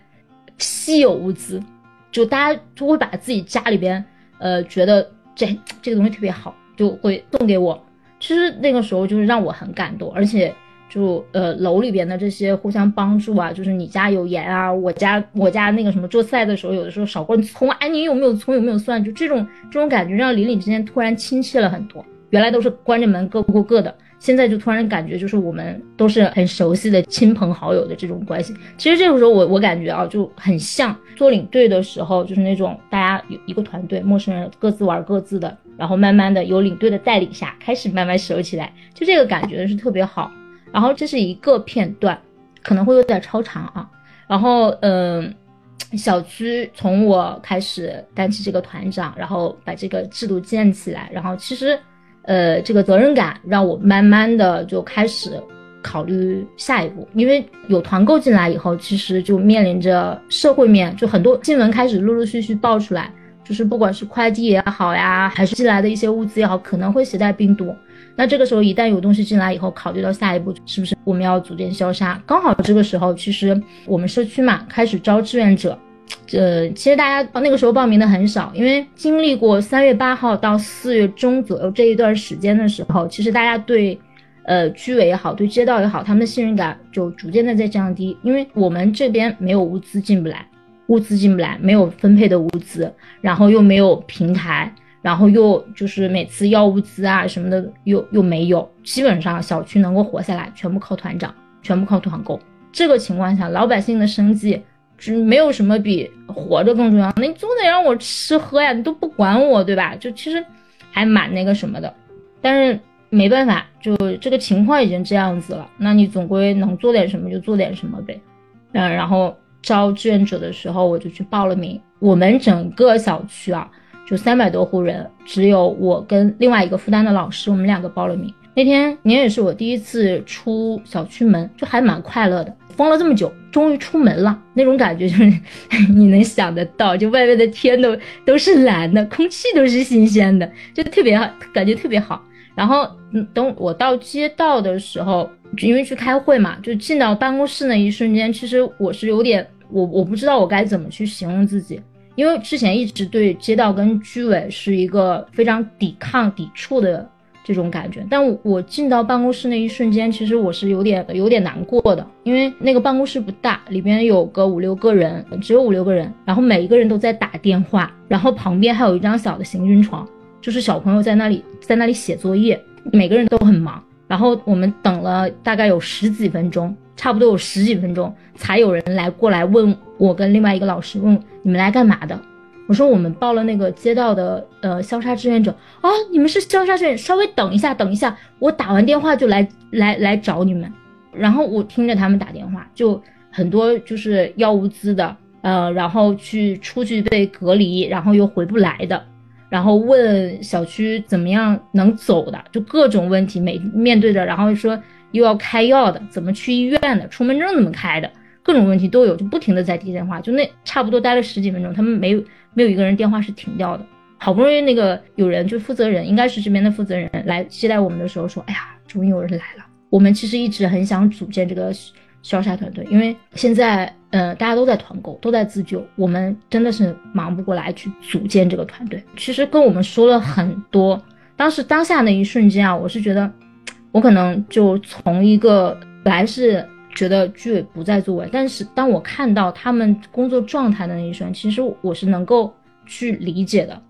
Speaker 5: 稀有物资，就大家就会把自己家里边呃觉得。这这个东西特别好，就会送给我。其实那个时候就是让我很感动，而且就呃楼里边的这些互相帮助啊，就是你家有盐啊，我家我家那个什么做菜的时候，有的时候少灌葱，哎，你有没有葱？有没有蒜？就这种这种感觉，让邻里之间突然亲切了很多。原来都是关着门各过各的。现在就突然感觉，就是我们都是很熟悉的亲朋好友的这种关系。其实这个时候，我我感觉啊，就很像做领队的时候，就是那种大家有一个团队，陌生人各自玩各自的，然后慢慢的有领队的带领下，开始慢慢熟起来，就这个感觉是特别好。然后这是一个片段，可能会有点超长啊。然后嗯，小区从我开始担起这个团长，然后把这个制度建起来，然后其实。呃，这个责任感让我慢慢的就开始考虑下一步，因为有团购进来以后，其实就面临着社会面，就很多新闻开始陆陆续续爆出来，就是不管是快递也好呀，还是进来的一些物资也好，可能会携带病毒。那这个时候一旦有东西进来以后，考虑到下一步是不是我们要组建消杀，刚好这个时候，其实我们社区嘛开始招志愿者。呃，其实大家那个时候报名的很少，因为经历过三月八号到四月中左右这一段时间的时候，其实大家对，呃，居委也好，对街道也好，他们的信任感就逐渐的在降低，因为我们这边没有物资进不来，物资进不来，没有分配的物资，然后又没有平台，然后又就是每次要物资啊什么的又又没有，基本上小区能够活下来，全部靠团长，全部靠团购。这个情况下，老百姓的生计。就没有什么比活着更重要，那你总得让我吃喝呀，你都不管我，对吧？就其实还蛮那个什么的。但是没办法，就这个情况已经这样子了，那你总归能做点什么就做点什么呗。嗯，然后招志愿者的时候，我就去报了名。我们整个小区啊，就三百多户人，只有我跟另外一个复旦的老师，我们两个报了名。那天您也是我第一次出小区门，就还蛮快乐的。封了这么久，终于出门了，那种感觉就是 你能想得到，就外面的天都都是蓝的，空气都是新鲜的，就特别好，感觉特别好。然后，嗯，等我到街道的时候，因为去开会嘛，就进到办公室那一瞬间，其实我是有点，我我不知道我该怎么去形容自己，因为之前一直对街道跟居委是一个非常抵抗、抵触的。这种感觉，但我进到办公室那一瞬间，其实我是有点有点难过的，因为那个办公室不大，里边有个五六个人，只有五六个人，然后每一个人都在打电话，然后旁边还有一张小的行军床，就是小朋友在那里在那里写作业，每个人都很忙，然后我们等了大概有十几分钟，差不多有十几分钟，才有人来过来问我跟另外一个老师问你们来干嘛的。我说我们报了那个街道的呃消杀志愿者啊，你们是消杀志愿，稍微等一下，等一下，我打完电话就来来来找你们。然后我听着他们打电话，就很多就是要物资的，呃，然后去出去被隔离，然后又回不来的，然后问小区怎么样能走的，就各种问题每面对着，然后说又要开药的，怎么去医院的，出门证怎么开的，各种问题都有，就不停的在接电话，就那差不多待了十几分钟，他们没有。没有一个人电话是停掉的，好不容易那个有人就负责人，应该是这边的负责人来接待我们的时候说：“哎呀，终于有人来了。”我们其实一直很想组建这个消杀团队，因为现在呃大家都在团购，都在自救，我们真的是忙不过来去组建这个团队。其实跟我们说了很多，当时当下那一瞬间啊，我是觉得我可能就从一个本来是。觉得居委不在作为，但是当我看到他们工作状态的那一瞬，其实我是能够去理解的。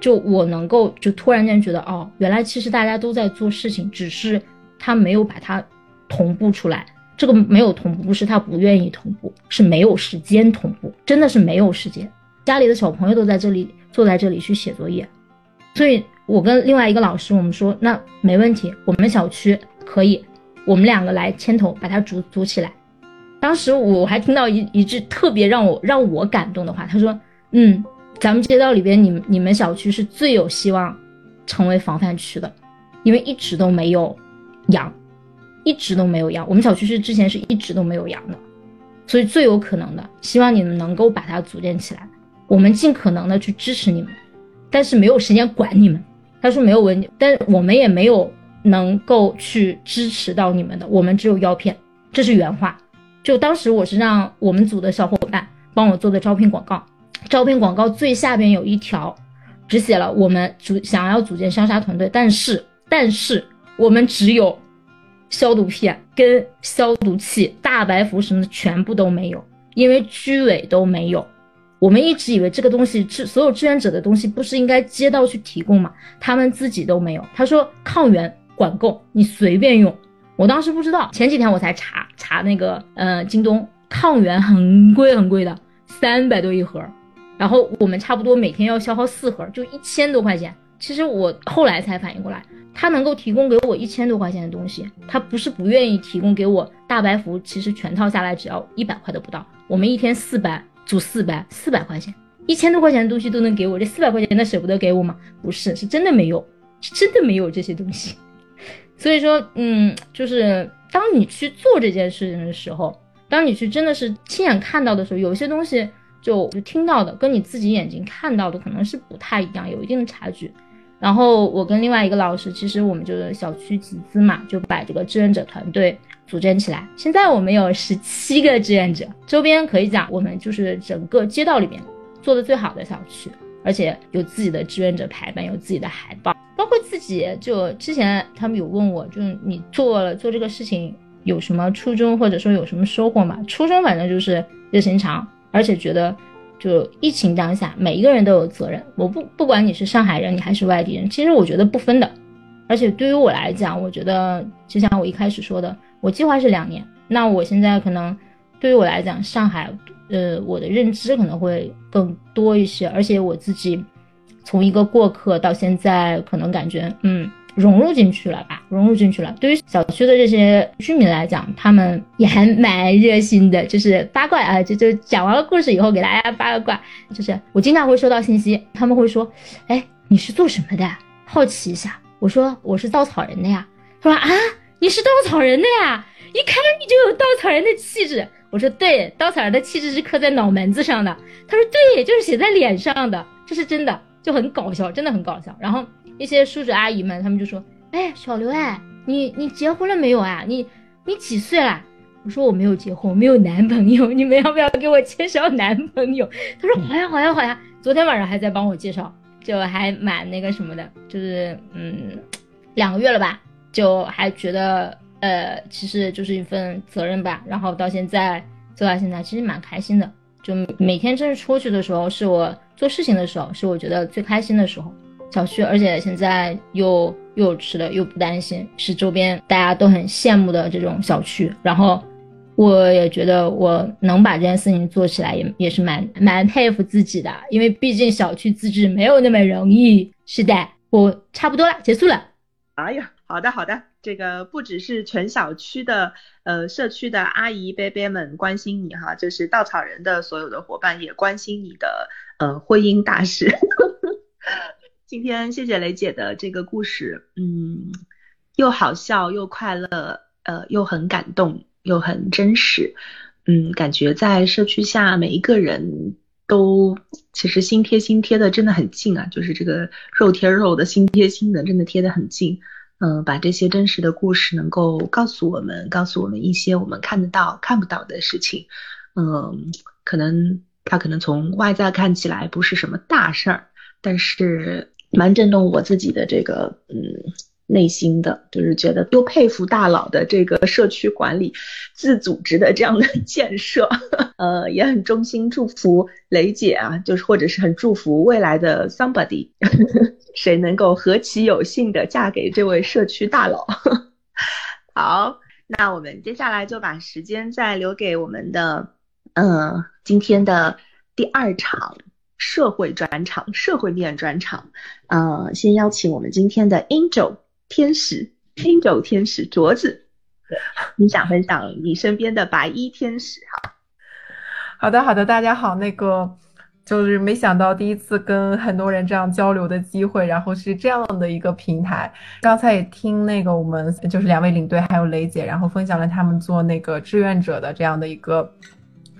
Speaker 5: 就我能够就突然间觉得，哦，原来其实大家都在做事情，只是他没有把它同步出来。这个没有同步，不是他不愿意同步，是没有时间同步，真的是没有时间。家里的小朋友都在这里坐在这里去写作业，所以我跟另外一个老师我们说，那没问题，我们小区可以。我们两个来牵头把它组组起来。当时我还听到一一句特别让我让我感动的话，他说：“嗯，咱们街道里边，你你们小区是最有希望成为防范区的，因为一直都没有阳，一直都没有阳。我们小区是之前是一直都没有阳的，所以最有可能的，希望你们能够把它组建起来。我们尽可能的去支持你们，但是没有时间管你们。”他说：“没有问题，但我们也没有。”能够去支持到你们的，我们只有药片，这是原话。就当时我是让我们组的小伙伴帮我做的招聘广告，招聘广告最下边有一条，只写了我们组想要组建消杀团队，但是但是我们只有消毒片跟消毒器、大白服什么的全部都没有，因为居委都没有。我们一直以为这个东西是所有志愿者的东西不是应该街道去提供吗？他们自己都没有。他说抗原。管够，你随便用。我当时不知道，前几天我才查查那个，呃，京东抗原很贵很贵的，三百多一盒。然后我们差不多每天要消耗四盒，就一千多块钱。其实我后来才反应过来，他能够提供给我一千多块钱的东西，他不是不愿意提供给我大白服。其实全套下来只要一百块都不到。我们一天四百组四百，四百块钱，一千多块钱的东西都能给我，这四百块钱他舍不得给我吗？不是，是真的没有，是真的没有这些东西。所以说，嗯，就是当你去做这件事情的时候，当你去真的是亲眼看到的时候，有些东西就就听到的跟你自己眼睛看到的可能是不太一样，有一定的差距。然后我跟另外一个老师，其实我们就是小区集资嘛，就把这个志愿者团队组建起来。现在我们有十七个志愿者，周边可以讲我们就是整个街道里面做的最好的小区。而且有自己的志愿者排版，有自己的海报，包括自己就之前他们有问我，就是你做了做这个事情有什么初衷，或者说有什么收获吗？初衷反正就是热心肠，而且觉得就疫情当下每一个人都有责任。我不不管你是上海人，你还是外地人，其实我觉得不分的。而且对于我来讲，我觉得就像我一开始说的，我计划是两年，那我现在可能对于我来讲，上海。呃，我的认知可能会更多一些，而且我自己从一个过客到现在，可能感觉，嗯，融入进去了吧，融入进去了。对于小区的这些居民来讲，他们也还蛮热心的，就是八卦啊，就就讲完了故事以后给大家八个卦，就是我经常会收到信息，他们会说，哎，你是做什么的？好奇一下。我说我是稻草人的呀。他说啊，你是稻草人的呀？一看你就有稻草人的气质。我说对，稻草人的气质是刻在脑门子上的。他说对，就是写在脸上的，这是真的，就很搞笑，真的很搞笑。然后。一些叔叔阿姨们，他们就说：“哎，小刘哎，你你结婚了没有啊？你你几岁了？”我说：“我没有结婚，我没有男朋友，你们要不要给我介绍男朋友？”他说：“好呀，好呀，好呀。”昨天晚上还在帮我介绍，就还蛮那个什么的，就是嗯，两个月了吧，就还觉得呃，其实就是一份责任吧。然后到现在做到现在，其实蛮开心的。就每天真是出去的时候，是我做事情的时候，是我觉得最开心的时候。小区，而且现在又又有吃的，又不担心，是周边大家都很羡慕的这种小区。然后，我也觉得我能把这件事情做起来，也也是蛮蛮佩服自己的，因为毕竟小区自治没有那么容易。是的，我差不多了，结束了。
Speaker 3: 哎呀，好的好的，这个不只是全小区的呃社区的阿姨伯伯们关心你哈，就是稻草人的所有的伙伴也关心你的呃婚姻大事。今天谢谢雷姐的这个故事，嗯，又好笑又快乐，呃，又很感动，又很真实，嗯，感觉在社区下每一个人都其实心贴心贴的真的很近啊，就是这个肉贴肉的心贴心的，真的贴得很近，嗯，把这些真实的故事能够告诉我们，告诉我们一些我们看得到看不到的事情，嗯，可能他可能从外在看起来不是什么大事儿，但是。蛮震动我自己的这个嗯内心的，就是觉得又佩服大佬的这个社区管理、自组织的这样的 建设，呃，也很衷心祝福雷姐啊，就是或者是很祝福未来的 somebody，谁能够何其有幸的嫁给这位社区大佬。好，那我们接下来就把时间再留给我们的嗯今天的第二场。社会专场，社会面专场，呃，先邀请我们今天的 Angel 天使，Angel 天使镯子，你想分享你身边的白衣天使哈？
Speaker 6: 好的，好的，大家好，那个就是没想到第一次跟很多人这样交流的机会，然后是这样的一个平台。刚才也听那个我们就是两位领队还有雷姐，然后分享了他们做那个志愿者的这样的一个。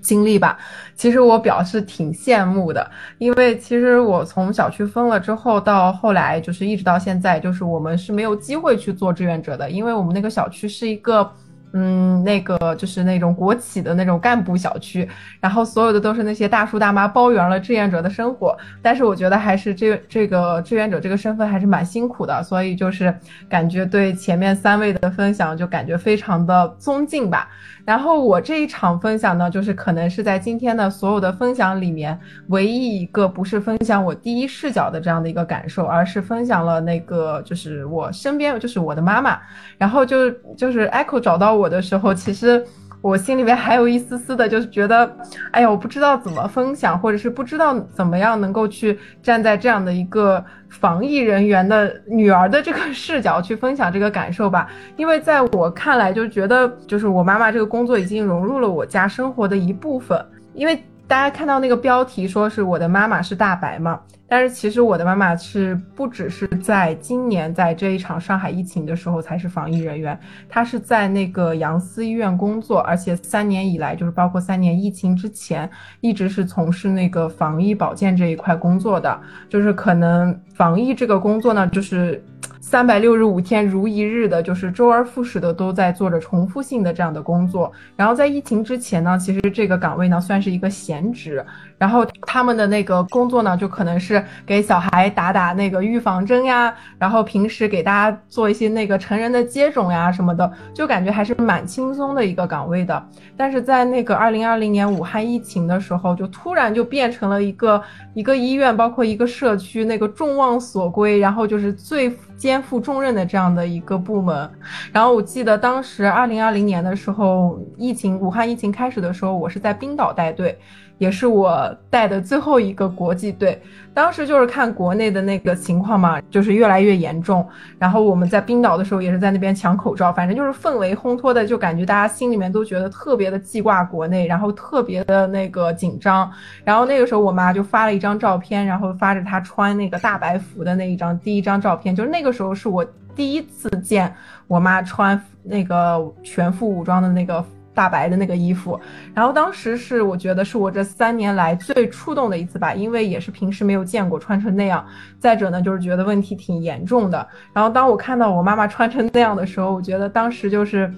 Speaker 6: 经历吧，其实我表示挺羡慕的，因为其实我从小区分了之后到后来，就是一直到现在，就是我们是没有机会去做志愿者的，因为我们那个小区是一个。嗯，那个就是那种国企的那种干部小区，然后所有的都是那些大叔大妈包圆了志愿者的生活。但是我觉得还是这这个志愿者这个身份还是蛮辛苦的，所以就是感觉对前面三位的分享就感觉非常的尊敬吧。然后我这一场分享呢，就是可能是在今天的所有的分享里面唯一一个不是分享我第一视角的这样的一个感受，而是分享了那个就是我身边就是我的妈妈，然后就就是 Echo 找到我。的时候，其实我心里面还有一丝丝的，就是觉得，哎呀，我不知道怎么分享，或者是不知道怎么样能够去站在这样的一个防疫人员的女儿的这个视角去分享这个感受吧。因为在我看来，就觉得就是我妈妈这个工作已经融入了我家生活的一部分。因为大家看到那个标题说是我的妈妈是大白嘛。但是其实我的妈妈是不只是在今年在这一场上海疫情的时候才是防疫人员，她是在那个杨思医院工作，而且三年以来就是包括三年疫情之前，一直是从事那个防疫保健这一块工作的，就是可能防疫这个工作呢，就是。三百六十五天如一日的，就是周而复始的都在做着重复性的这样的工作。然后在疫情之前呢，其实这个岗位呢算是一个闲职。然后他们的那个工作呢，就可能是给小孩打打那个预防针呀，然后平时给大家做一些那个成人的接种呀什么的，就感觉还是蛮轻松的一个岗位的。但是在那个二零二零年武汉疫情的时候，就突然就变成了一个一个医院，包括一个社区那个众望所归，然后就是最。肩负重任的这样的一个部门。然后我记得当时二零二零年的时候，疫情武汉疫情开始的时候，我是在冰岛带队。也是我带的最后一个国际队，当时就是看国内的那个情况嘛，就是越来越严重。然后我们在冰岛的时候也是在那边抢口罩，反正就是氛围烘托的，就感觉大家心里面都觉得特别的记挂国内，然后特别的那个紧张。然后那个时候我妈就发了一张照片，然后发着她穿那个大白服的那一张第一张照片，就是那个时候是我第一次见我妈穿那个全副武装的那个。大白的那个衣服，然后当时是我觉得是我这三年来最触动的一次吧，因为也是平时没有见过穿成那样。再者呢，就是觉得问题挺严重的。然后当我看到我妈妈穿成那样的时候，我觉得当时就是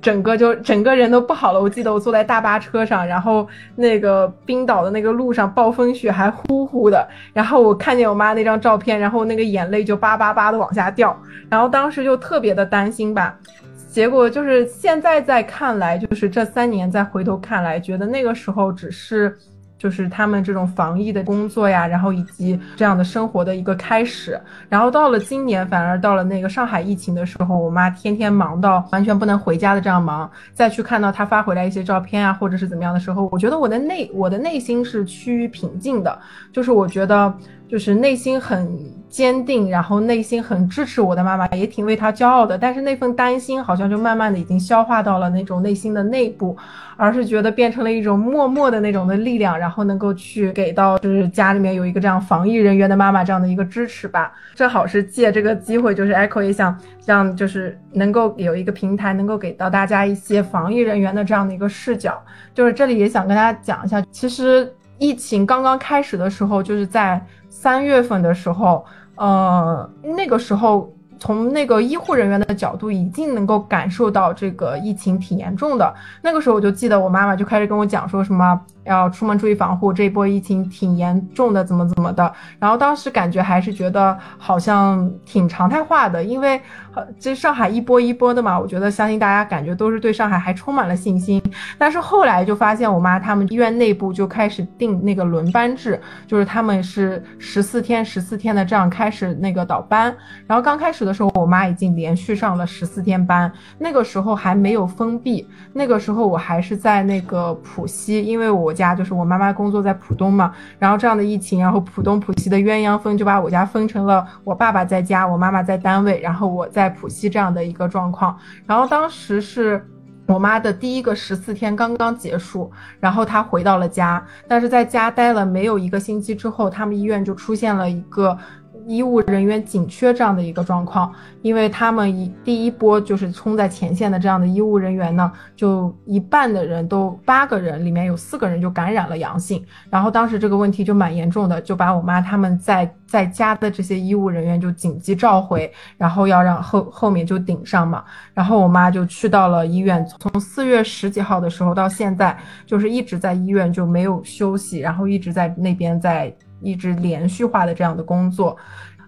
Speaker 6: 整个就整个人都不好了。我记得我坐在大巴车上，然后那个冰岛的那个路上暴风雪还呼呼的，然后我看见我妈那张照片，然后那个眼泪就叭叭叭的往下掉，然后当时就特别的担心吧。结果就是现在在看来，就是这三年再回头看来，觉得那个时候只是，就是他们这种防疫的工作呀，然后以及这样的生活的一个开始。然后到了今年，反而到了那个上海疫情的时候，我妈天天忙到完全不能回家的这样忙，再去看到她发回来一些照片啊，或者是怎么样的时候，我觉得我的内我的内心是趋于平静的，就是我觉得。就是内心很坚定，然后内心很支持我的妈妈，也挺为她骄傲的。但是那份担心好像就慢慢的已经消化到了那种内心的内部，而是觉得变成了一种默默的那种的力量，然后能够去给到就是家里面有一个这样防疫人员的妈妈这样的一个支持吧。正好是借这个机会，就是 Echo 也想让就是能够有一个平台，能够给到大家一些防疫人员的这样的一个视角。就是这里也想跟大家讲一下，其实疫情刚刚开始的时候，就是在。三月份的时候，呃，那个时候从那个医护人员的角度，已经能够感受到这个疫情挺严重的。那个时候我就记得我妈妈就开始跟我讲说什么。要出门注意防护，这一波疫情挺严重的，怎么怎么的。然后当时感觉还是觉得好像挺常态化的，因为这上海一波一波的嘛，我觉得相信大家感觉都是对上海还充满了信心。但是后来就发现，我妈他们医院内部就开始定那个轮班制，就是他们是十四天十四天的这样开始那个倒班。然后刚开始的时候，我妈已经连续上了十四天班，那个时候还没有封闭，那个时候我还是在那个浦西，因为我。家就是我妈妈工作在浦东嘛，然后这样的疫情，然后浦东浦西的鸳鸯分就把我家分成了我爸爸在家，我妈妈在单位，然后我在浦西这样的一个状况。然后当时是我妈的第一个十四天刚刚结束，然后她回到了家，但是在家待了没有一个星期之后，他们医院就出现了一个。医务人员紧缺这样的一个状况，因为他们一第一波就是冲在前线的这样的医务人员呢，就一半的人都八个人里面有四个人就感染了阳性，然后当时这个问题就蛮严重的，就把我妈他们在在家的这些医务人员就紧急召回，然后要让后后面就顶上嘛，然后我妈就去到了医院，从四月十几号的时候到现在，就是一直在医院就没有休息，然后一直在那边在。一直连续化的这样的工作，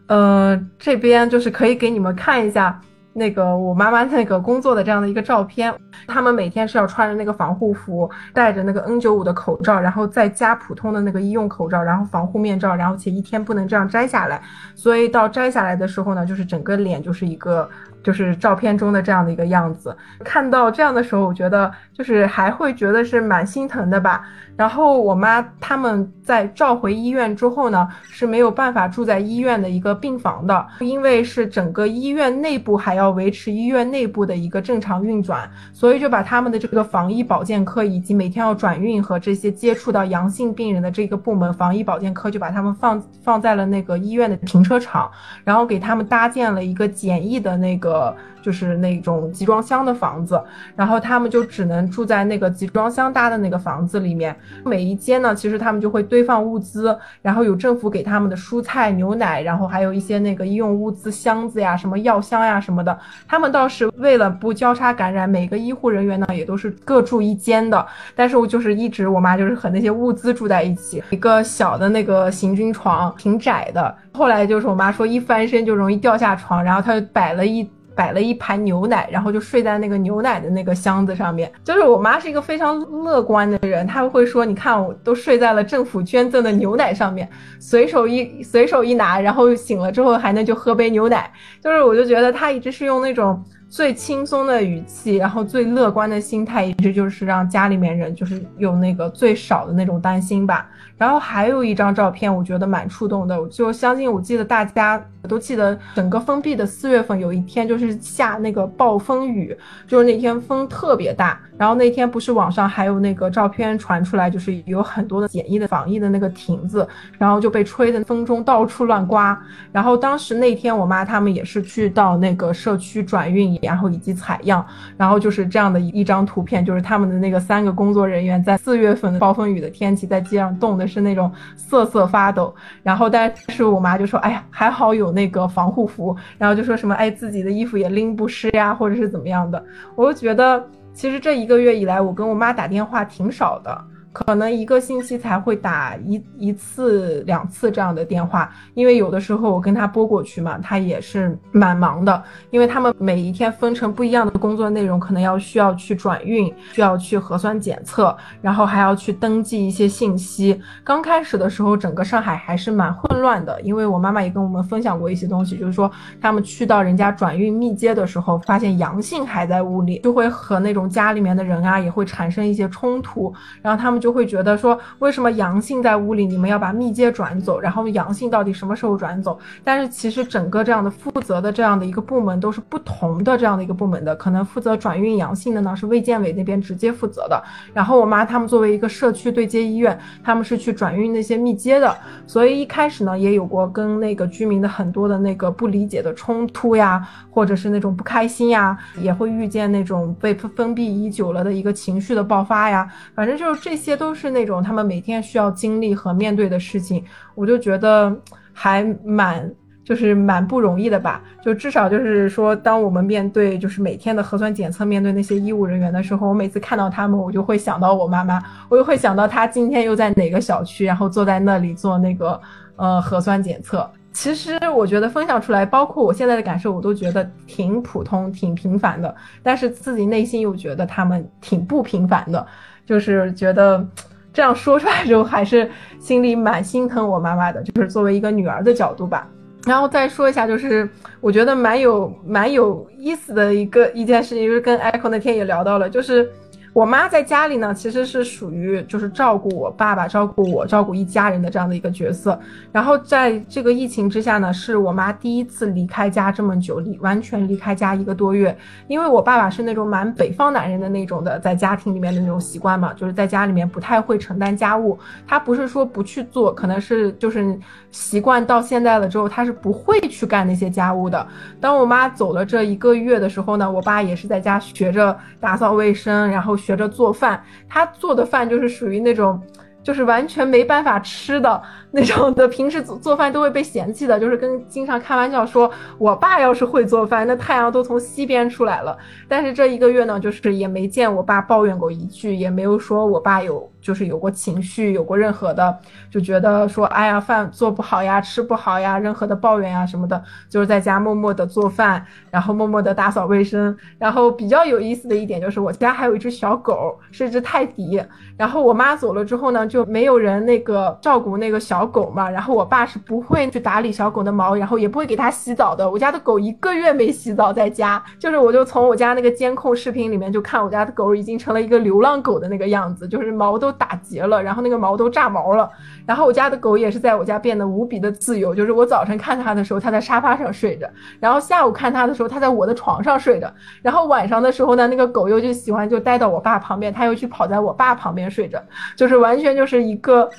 Speaker 6: 呃，这边就是可以给你们看一下那个我妈妈那个工作的这样的一个照片。他们每天是要穿着那个防护服，戴着那个 N95 的口罩，然后再加普通的那个医用口罩，然后防护面罩，然后且一天不能这样摘下来。所以到摘下来的时候呢，就是整个脸就是一个就是照片中的这样的一个样子。看到这样的时候，我觉得就是还会觉得是蛮心疼的吧。然后我妈他们在召回医院之后呢，是没有办法住在医院的一个病房的，因为是整个医院内部还要维持医院内部的一个正常运转，所以就把他们的这个防疫保健科以及每天要转运和这些接触到阳性病人的这个部门防疫保健科就把他们放放在了那个医院的停车场，然后给他们搭建了一个简易的那个。就是那种集装箱的房子，然后他们就只能住在那个集装箱搭的那个房子里面。每一间呢，其实他们就会堆放物资，然后有政府给他们的蔬菜、牛奶，然后还有一些那个医用物资箱子呀、什么药箱呀什么的。他们倒是为了不交叉感染，每个医护人员呢也都是各住一间的。但是我就是一直我妈就是和那些物资住在一起，一个小的那个行军床，挺窄的。后来就是我妈说一翻身就容易掉下床，然后她就摆了一。摆了一盘牛奶，然后就睡在那个牛奶的那个箱子上面。就是我妈是一个非常乐观的人，她会说：“你看，我都睡在了政府捐赠的牛奶上面，随手一随手一拿，然后醒了之后还能就喝杯牛奶。”就是我就觉得她一直是用那种。最轻松的语气，然后最乐观的心态，一直就是让家里面人就是有那个最少的那种担心吧。然后还有一张照片，我觉得蛮触动的，我就相信我记得大家。都记得整个封闭的四月份有一天就是下那个暴风雨，就是那天风特别大。然后那天不是网上还有那个照片传出来，就是有很多的简易的防疫的那个亭子，然后就被吹的风中到处乱刮。然后当时那天我妈他们也是去到那个社区转运，然后以及采样，然后就是这样的一张图片，就是他们的那个三个工作人员在四月份暴风雨的天气在街上冻的是那种瑟瑟发抖。然后但是我妈就说：“哎呀，还好有。”那个防护服，然后就说什么哎，自己的衣服也拎不湿呀，或者是怎么样的。我就觉得，其实这一个月以来，我跟我妈打电话挺少的。可能一个星期才会打一一次两次这样的电话，因为有的时候我跟他拨过去嘛，他也是蛮忙的，因为他们每一天分成不一样的工作内容，可能要需要去转运，需要去核酸检测，然后还要去登记一些信息。刚开始的时候，整个上海还是蛮混乱的，因为我妈妈也跟我们分享过一些东西，就是说他们去到人家转运密接的时候，发现阳性还在屋里，就会和那种家里面的人啊也会产生一些冲突，然后他们就。就会觉得说，为什么阳性在屋里，你们要把密接转走？然后阳性到底什么时候转走？但是其实整个这样的负责的这样的一个部门都是不同的这样的一个部门的，可能负责转运阳性的呢是卫健委那边直接负责的。然后我妈他们作为一个社区对接医院，他们是去转运那些密接的。所以一开始呢，也有过跟那个居民的很多的那个不理解的冲突呀，或者是那种不开心呀，也会遇见那种被封闭已久了的一个情绪的爆发呀。反正就是这些。都是那种他们每天需要经历和面对的事情，我就觉得还蛮就是蛮不容易的吧。就至少就是说，当我们面对就是每天的核酸检测，面对那些医务人员的时候，我每次看到他们，我就会想到我妈妈，我就会想到她今天又在哪个小区，然后坐在那里做那个呃核酸检测。其实我觉得分享出来，包括我现在的感受，我都觉得挺普通、挺平凡的。但是自己内心又觉得他们挺不平凡的。就是觉得这样说出来之后，还是心里蛮心疼我妈妈的。就是作为一个女儿的角度吧，然后再说一下，就是我觉得蛮有蛮有意思的一个一件事情，就是跟 Echo 那天也聊到了，就是。我妈在家里呢，其实是属于就是照顾我爸爸、照顾我、照顾一家人的这样的一个角色。然后在这个疫情之下呢，是我妈第一次离开家这么久，离完全离开家一个多月。因为我爸爸是那种蛮北方男人的那种的，在家庭里面的那种习惯嘛，就是在家里面不太会承担家务。他不是说不去做，可能是就是习惯到现在了之后，他是不会去干那些家务的。当我妈走了这一个月的时候呢，我爸也是在家学着打扫卫生，然后。学着做饭，他做的饭就是属于那种，就是完全没办法吃的 那种的。平时做做饭都会被嫌弃的，就是跟经常开玩笑说，我爸要是会做饭，那太阳都从西边出来了。但是这一个月呢，就是也没见我爸抱怨过一句，也没有说我爸有。就是有过情绪，有过任何的，就觉得说，哎呀，饭做不好呀，吃不好呀，任何的抱怨呀什么的，就是在家默默的做饭，然后默默的打扫卫生。然后比较有意思的一点就是，我家还有一只小狗，是一只泰迪。然后我妈走了之后呢，就没有人那个照顾那个小小狗嘛。然后我爸是不会去打理小狗的毛，然后也不会给它洗澡的。我家的狗一个月没洗澡，在家，就是我就从我家那个监控视频里面就看我家的狗已经成了一个流浪狗的那个样子，就是毛都。打结了，然后那个毛都炸毛了，然后我家的狗也是在我家变得无比的自由，就是我早晨看它的时候，它在沙发上睡着，然后下午看它的时候，它在我的床上睡着，然后晚上的时候呢，那个狗又就喜欢就待到我爸旁边，它又去跑在我爸旁边睡着，就是完全就是一个。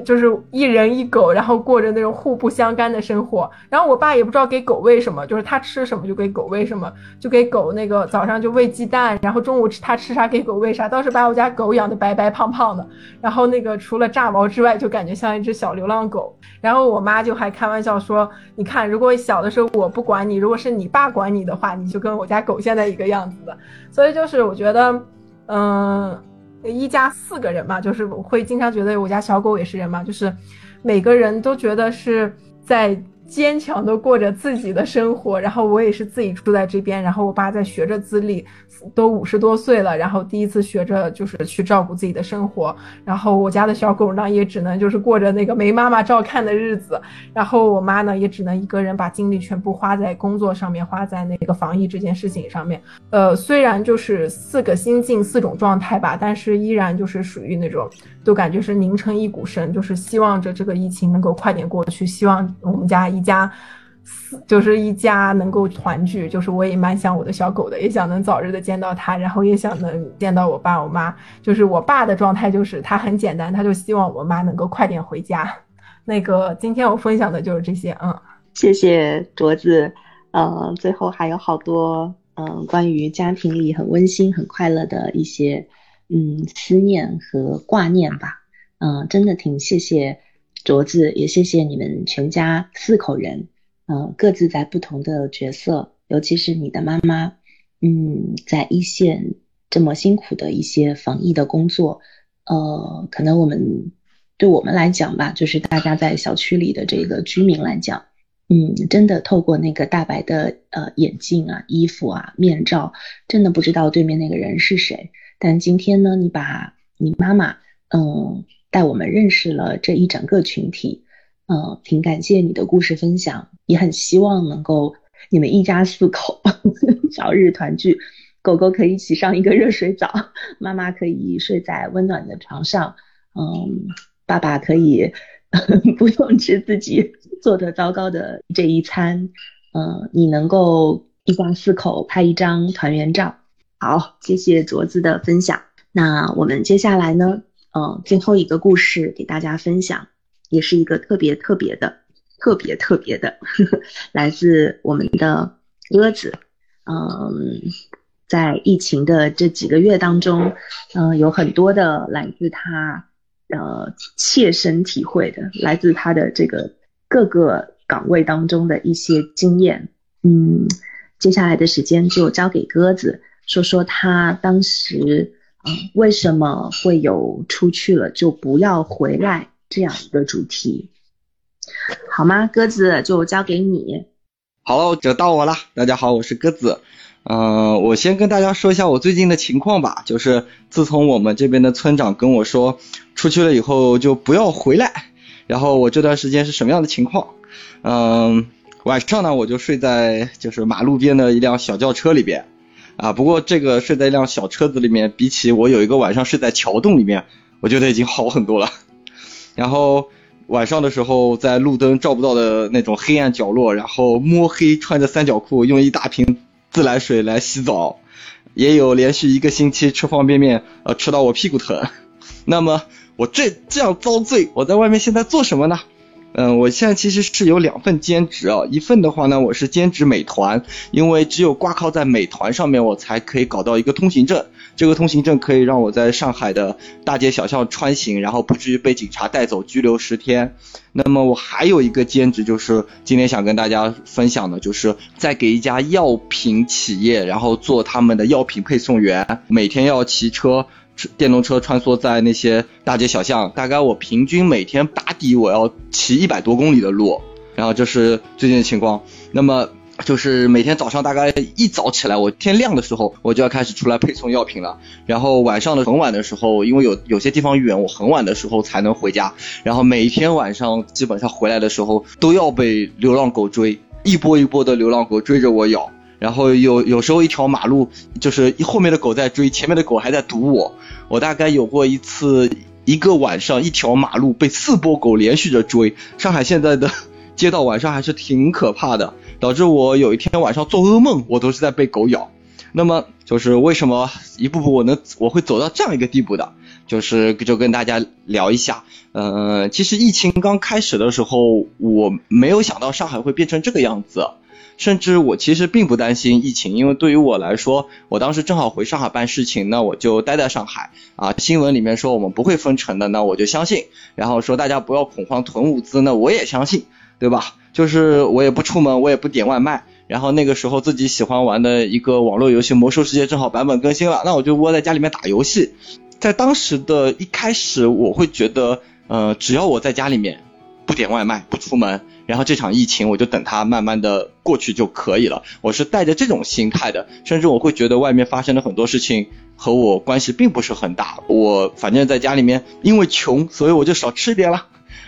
Speaker 6: 就是一人一狗，然后过着那种互不相干的生活。然后我爸也不知道给狗喂什么，就是他吃什么就给狗喂什么，就给狗那个早上就喂鸡蛋，然后中午吃他吃啥给狗喂啥，倒是把我家狗养的白白胖胖的。然后那个除了炸毛之外，就感觉像一只小流浪狗。然后我妈就还开玩笑说：“你看，如果小的时候我不管你，如果是你爸管你的话，你就跟我家狗现在一个样子的。”所以就是我觉得，嗯。一家四个人嘛，就是会经常觉得我家小狗也是人嘛，就是每个人都觉得是在坚强的过着自己的生活，然后我也是自己住在这边，然后我爸在学着自立，都五十多岁了，然后第一次学着就是去照顾自己的生活，然后我家的小狗呢也只能就是过着那个没妈妈照看的日子，然后我妈呢也只能一个人把精力全部花在工作上面，花在那个防疫这件事情上面。呃，虽然就是四个心境四种状态吧，但是依然就是属于那种都感觉是拧成一股绳，就是希望着这个疫情能够快点过去，希望我们家一。家四，就是一家能够团聚，就是我也蛮想我的小狗的，也想能早日的见到它，然后也想能见到我爸我妈。就是我爸的状态就是他很简单，他就希望我妈能够快点回家。那个今天我分享的就是这些，嗯，
Speaker 3: 谢谢镯子，呃，最后还有好多嗯关于家庭里很温馨很快乐的一些嗯思念和挂念吧，嗯，真的挺谢谢。镯子也谢谢你们全家四口人，嗯，各自在不同的角色，尤其是你的妈妈，嗯，在一线这么辛苦的一些防疫的工作，呃，可能我们对我们来讲吧，就是大家在小区里的这个居民来讲，嗯，真的透过那个大白的呃眼镜啊、衣服啊、面罩，真的不知道对面那个人是谁。但今天呢，你把你妈妈，嗯。带我们认识了这一整个群体，嗯，挺感谢你的故事分享，也很希望能够你们一家四口 早日团聚，狗狗可以洗上一个热水澡，妈妈可以睡在温暖的床上，嗯，爸爸可以 不用吃自己做的糟糕的这一餐，嗯，你能够一家四口拍一张团圆照，好，谢谢镯子的分享，那我们接下来呢？嗯，最后一个故事给大家分享，也是一个特别特别的、特别特别的，呵 呵来自我们的鸽子。嗯，在疫情的这几个月当中，嗯，有很多的来自他呃切身体会的，来自他的这个各个岗位当中的一些经验。嗯，接下来的时间就交给鸽子说说他当时。嗯，为什么会有出去了就不要回来这样一个主题？好吗？鸽子就交给你。
Speaker 7: 好了，就到我了。大家好，我是鸽子。嗯，我先跟大家说一下我最近的情况吧。就是自从我们这边的村长跟我说出去了以后就不要回来，然后我这段时间是什么样的情况？嗯，晚上呢我就睡在就是马路边的一辆小轿车里边。啊，不过这个睡在一辆小车子里面，比起我有一个晚上睡在桥洞里面，我觉得已经好很多了。然后晚上的时候，在路灯照不到的那种黑暗角落，然后摸黑穿着三角裤，用一大瓶自来水来洗澡，也有连续一个星期吃方便面，呃，吃到我屁股疼。那么我这这样遭罪，我在外面现在做什么呢？嗯，我现在其实是有两份兼职啊，一份的话呢，我是兼职美团，因为只有挂靠在美团上面，我才可以搞到一个通行证，这个通行证可以让我在上海的大街小巷穿行，然后不至于被警察带走拘留十天。那么我还有一个兼职，就是今天想跟大家分享的，就是在给一家药品企业，然后做他们的药品配送员，每天要骑车。电动车穿梭在那些大街小巷，大概我平均每天打底我要骑一百多公里的路，然后这是最近的情况。那么就是每天早上大概一早起来，我天亮的时候我就要开始出来配送药品了。然后晚上的很晚的时候，因为有有些地方远，我很晚的时候才能回家。然后每天晚上基本上回来的时候都要被流浪狗追，一波一波的流浪狗追着我咬。然后有有时候一条马路就是后面的狗在追，前面的狗还在堵我。我大概有过一次一个晚上，一条马路被四波狗连续着追。上海现在的街道晚上还是挺可怕的，导致我有一天晚上做噩梦，我都是在被狗咬。那么就是为什么一步步我能我会走到这样一个地步的？就是就跟大家聊一下。嗯，其实疫情刚开始的时候，我没有想到上海会变成这个样子。甚至我其实并不担心疫情，因为对于我来说，我当时正好回上海办事情，那我就待在上海啊。新闻里面说我们不会封城的，那我就相信。然后说大家不要恐慌囤物资，那我也相信，对吧？就是我也不出门，我也不点外卖。然后那个时候自己喜欢玩的一个网络游戏《魔兽世界》正好版本更新了，那我就窝在家里面打游戏。在当时的一开始，我会觉得，呃，只要我在家里面。不点外卖，不出门，然后这场疫情我就等它慢慢的过去就可以了。我是带着这种心态的，甚至我会觉得外面发生的很多事情和我关系并不是很大。我反正在家里面，因为穷，所以我就少吃一点了，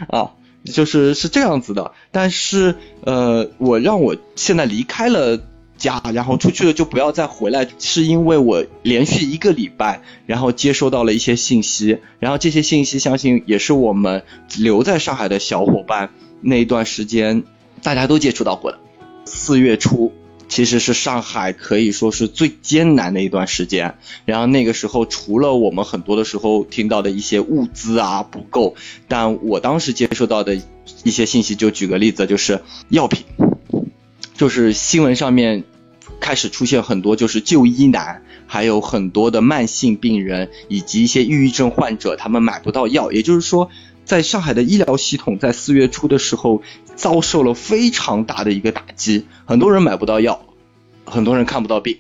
Speaker 7: 啊，就是是这样子的。但是呃，我让我现在离开了。家，然后出去了就不要再回来，是因为我连续一个礼拜，然后接收到了一些信息，然后这些信息相信也是我们留在上海的小伙伴那一段时间大家都接触到过的。四月初其实是上海可以说是最艰难的一段时间，然后那个时候除了我们很多的时候听到的一些物资啊不够，但我当时接收到的一些信息，就举个例子，就是药品。就是新闻上面开始出现很多就是就医难，还有很多的慢性病人以及一些抑郁症患者，他们买不到药。也就是说，在上海的医疗系统在四月初的时候遭受了非常大的一个打击，很多人买不到药，很多人看不到病。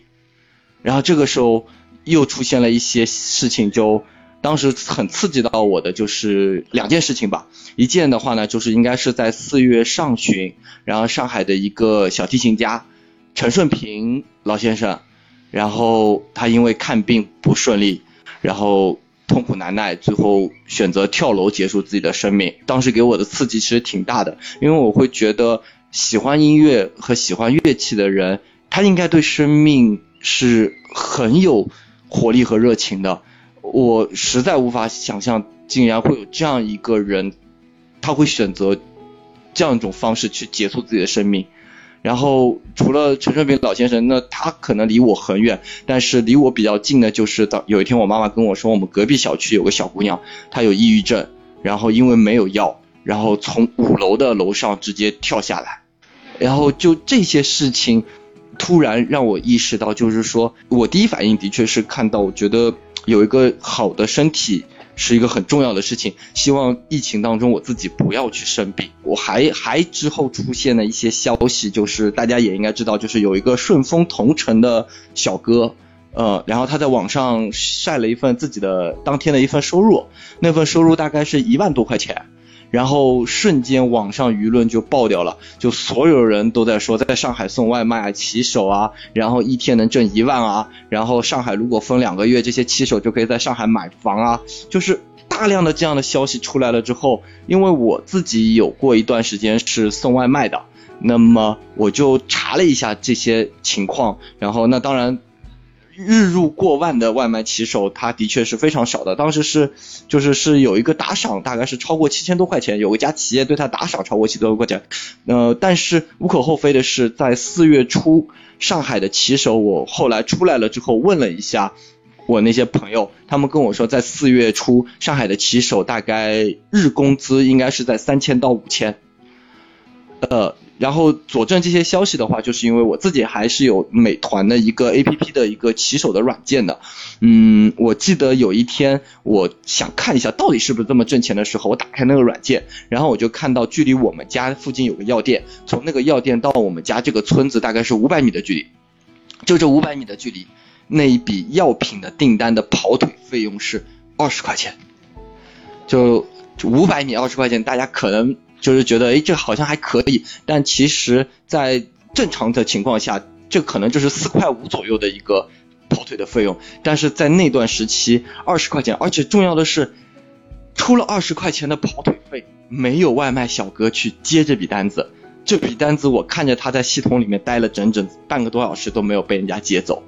Speaker 7: 然后这个时候又出现了一些事情，就当时很刺激到我的就是两件事情吧。一件的话呢，就是应该是在四月上旬。然后上海的一个小提琴家陈顺平老先生，然后他因为看病不顺利，然后痛苦难耐，最后选择跳楼结束自己的生命。当时给我的刺激其实挺大的，因为我会觉得喜欢音乐和喜欢乐器的人，他应该对生命是很有活力和热情的。我实在无法想象，竟然会有这样一个人，他会选择。这样一种方式去结束自己的生命，然后除了陈顺平老先生，那他可能离我很远，但是离我比较近的，就是到有一天我妈妈跟我说，我们隔壁小区有个小姑娘，她有抑郁症，然后因为没有药，然后从五楼的楼上直接跳下来，然后就这些事情，突然让我意识到，就是说我第一反应的确是看到，我觉得有一个好的身体。是一个很重要的事情，希望疫情当中我自己不要去生病。我还还之后出现了一些消息，就是大家也应该知道，就是有一个顺丰同城的小哥，呃，然后他在网上晒了一份自己的当天的一份收入，那份收入大概是一万多块钱。然后瞬间网上舆论就爆掉了，就所有人都在说，在上海送外卖骑手啊，然后一天能挣一万啊，然后上海如果分两个月，这些骑手就可以在上海买房啊，就是大量的这样的消息出来了之后，因为我自己有过一段时间是送外卖的，那么我就查了一下这些情况，然后那当然。日入过万的外卖骑手，他的确是非常少的。当时是，就是是有一个打赏，大概是超过七千多块钱，有一家企业对他打赏超过七千多块钱。呃，但是无可厚非的是，在四月初，上海的骑手，我后来出来了之后问了一下我那些朋友，他们跟我说，在四月初，上海的骑手大概日工资应该是在三千到五千。呃。然后佐证这些消息的话，就是因为我自己还是有美团的一个 A P P 的一个骑手的软件的。嗯，我记得有一天我想看一下到底是不是这么挣钱的时候，我打开那个软件，然后我就看到距离我们家附近有个药店，从那个药店到我们家这个村子大概是五百米的距离，就这五百米的距离，那一笔药品的订单的跑腿费用是二十块钱，就五百米二十块钱，大家可能。就是觉得，哎，这好像还可以，但其实，在正常的情况下，这可能就是四块五左右的一个跑腿的费用。但是在那段时期，二十块钱，而且重要的是，出了二十块钱的跑腿费，没有外卖小哥去接这笔单子。这笔单子我看着他在系统里面待了整整半个多小时都没有被人家接走。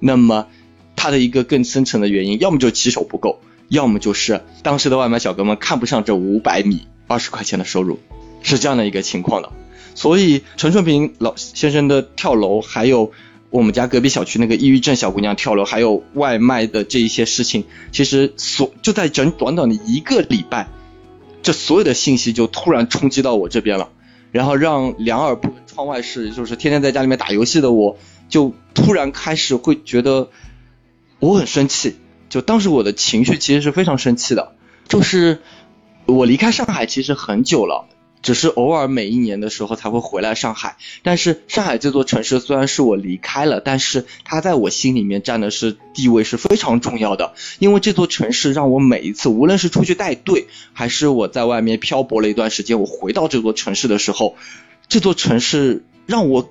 Speaker 7: 那么，他的一个更深层的原因，要么就骑手不够，要么就是当时的外卖小哥们看不上这五百米。二十块钱的收入是这样的一个情况的，所以陈顺平老先生的跳楼，还有我们家隔壁小区那个抑郁症小姑娘跳楼，还有外卖的这一些事情，其实所就在整短短的一个礼拜，这所有的信息就突然冲击到我这边了，然后让两耳不闻窗外事，就是天天在家里面打游戏的我，就突然开始会觉得我很生气，就当时我的情绪其实是非常生气的，就是。我离开上海其实很久了，只是偶尔每一年的时候才会回来上海。但是上海这座城市虽然是我离开了，但是它在我心里面占的是地位是非常重要的。因为这座城市让我每一次，无论是出去带队，还是我在外面漂泊了一段时间，我回到这座城市的时候，这座城市让我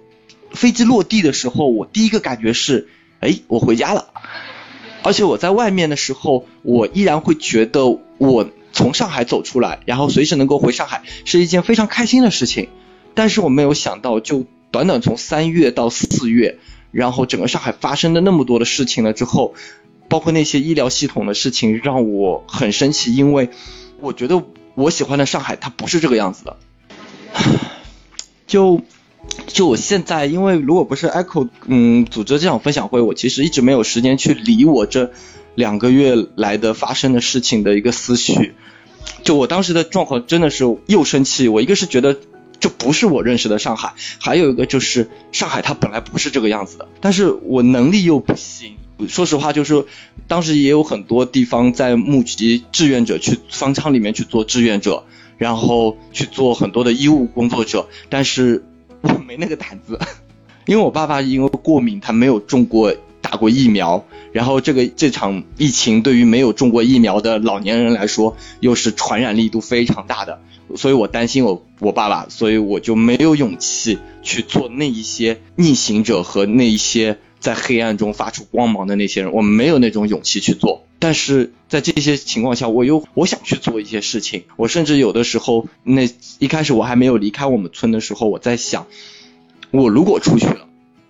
Speaker 7: 飞机落地的时候，我第一个感觉是，哎，我回家了。而且我在外面的时候，我依然会觉得我。从上海走出来，然后随时能够回上海，是一件非常开心的事情。但是我没有想到，就短短从三月到四月，然后整个上海发生的那么多的事情了之后，包括那些医疗系统的事情，让我很生气，因为我觉得我喜欢的上海它不是这个样子的。就就我现在，因为如果不是 Echo 嗯组织这场分享会，我其实一直没有时间去理我这。两个月来的发生的事情的一个思绪，就我当时的状况真的是又生气。我一个是觉得这不是我认识的上海，还有一个就是上海它本来不是这个样子的，但是我能力又不行。说实话，就是当时也有很多地方在募集志愿者去方舱里面去做志愿者，然后去做很多的医务工作者，但是我没那个胆子，因为我爸爸因为过敏，他没有中过。打过疫苗，然后这个这场疫情对于没有中过疫苗的老年人来说，又是传染力度非常大的，所以我担心我我爸爸，所以我就没有勇气去做那一些逆行者和那一些在黑暗中发出光芒的那些人，我没有那种勇气去做。但是在这些情况下，我又我想去做一些事情，我甚至有的时候，那一开始我还没有离开我们村的时候，我在想，我如果出去了。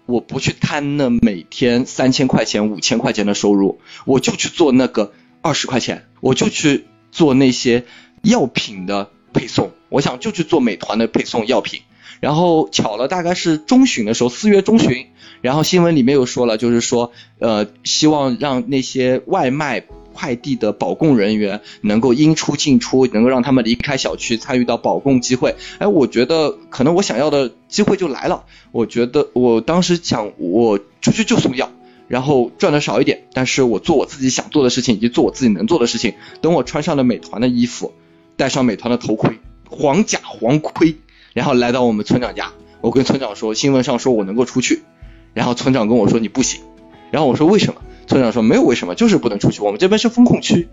Speaker 7: 我不去贪那每天三千块钱、五千块钱的收入，我就去做那个二十块钱，我就去做那些药品的配送。我想就去做美团的配送药品。然后巧了，大概是中旬的时候，四月中旬，然后新闻里面又说了，就是说，呃，希望让那些外卖。快递的保供人员能够应出尽出，能够让他们离开小区，参与到保供机会。哎，我觉得可能我想要的机会就来了。我觉得我当时想，我出去就送药，然后赚的少一点，但是我做我自己想做的事情，以及做我自己能做的事情。等我穿上了美团的衣服，戴上美团的头盔，黄甲黄盔，然后来到我们村长家，我跟村长说，新闻上说我能够出去，然后村长跟我说你不行，然后我说为什么？村长说没有为什么，就是不能出去。我们这边是风控区，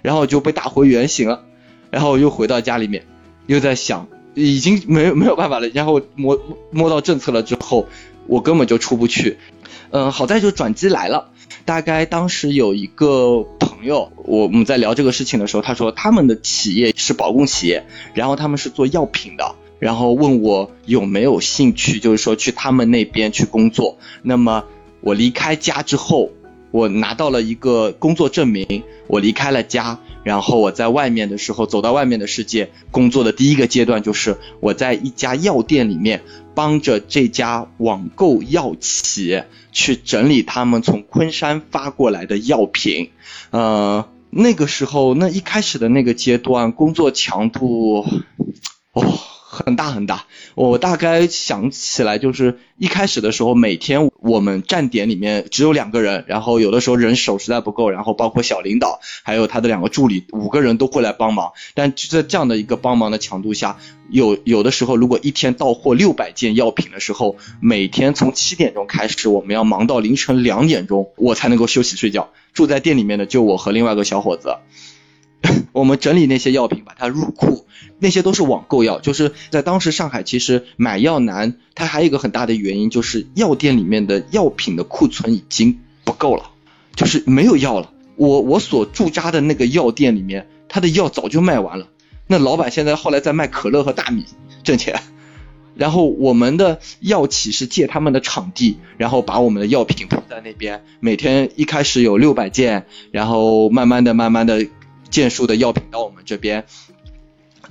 Speaker 7: 然后就被打回原形了。然后又回到家里面，又在想，已经没有没有办法了。然后摸摸到政策了之后，我根本就出不去。嗯，好在就转机来了。大概当时有一个朋友，我们在聊这个事情的时候，他说他们的企业是保供企业，然后他们是做药品的，然后问我有没有兴趣，就是说去他们那边去工作。那么我离开家之后。我拿到了一个工作证明，我离开了家，然后我在外面的时候，走到外面的世界工作的第一个阶段就是我在一家药店里面帮着这家网购药企去整理他们从昆山发过来的药品。呃，那个时候那一开始的那个阶段工作强度，哦。很大很大，我大概想起来就是一开始的时候，每天我们站点里面只有两个人，然后有的时候人手实在不够，然后包括小领导还有他的两个助理，五个人都会来帮忙。但就在这样的一个帮忙的强度下，有有的时候如果一天到货六百件药品的时候，每天从七点钟开始，我们要忙到凌晨两点钟，我才能够休息睡觉。住在店里面的就我和另外一个小伙子。我们整理那些药品，把它入库，那些都是网购药。就是在当时上海，其实买药难，它还有一个很大的原因，就是药店里面的药品的库存已经不够了，就是没有药了。我我所驻扎的那个药店里面，他的药早就卖完了。那老板现在后来在卖可乐和大米挣钱，然后我们的药企是借他们的场地，然后把我们的药品铺在那边，每天一开始有六百件，然后慢慢的、慢慢的。件数的药品到我们这边，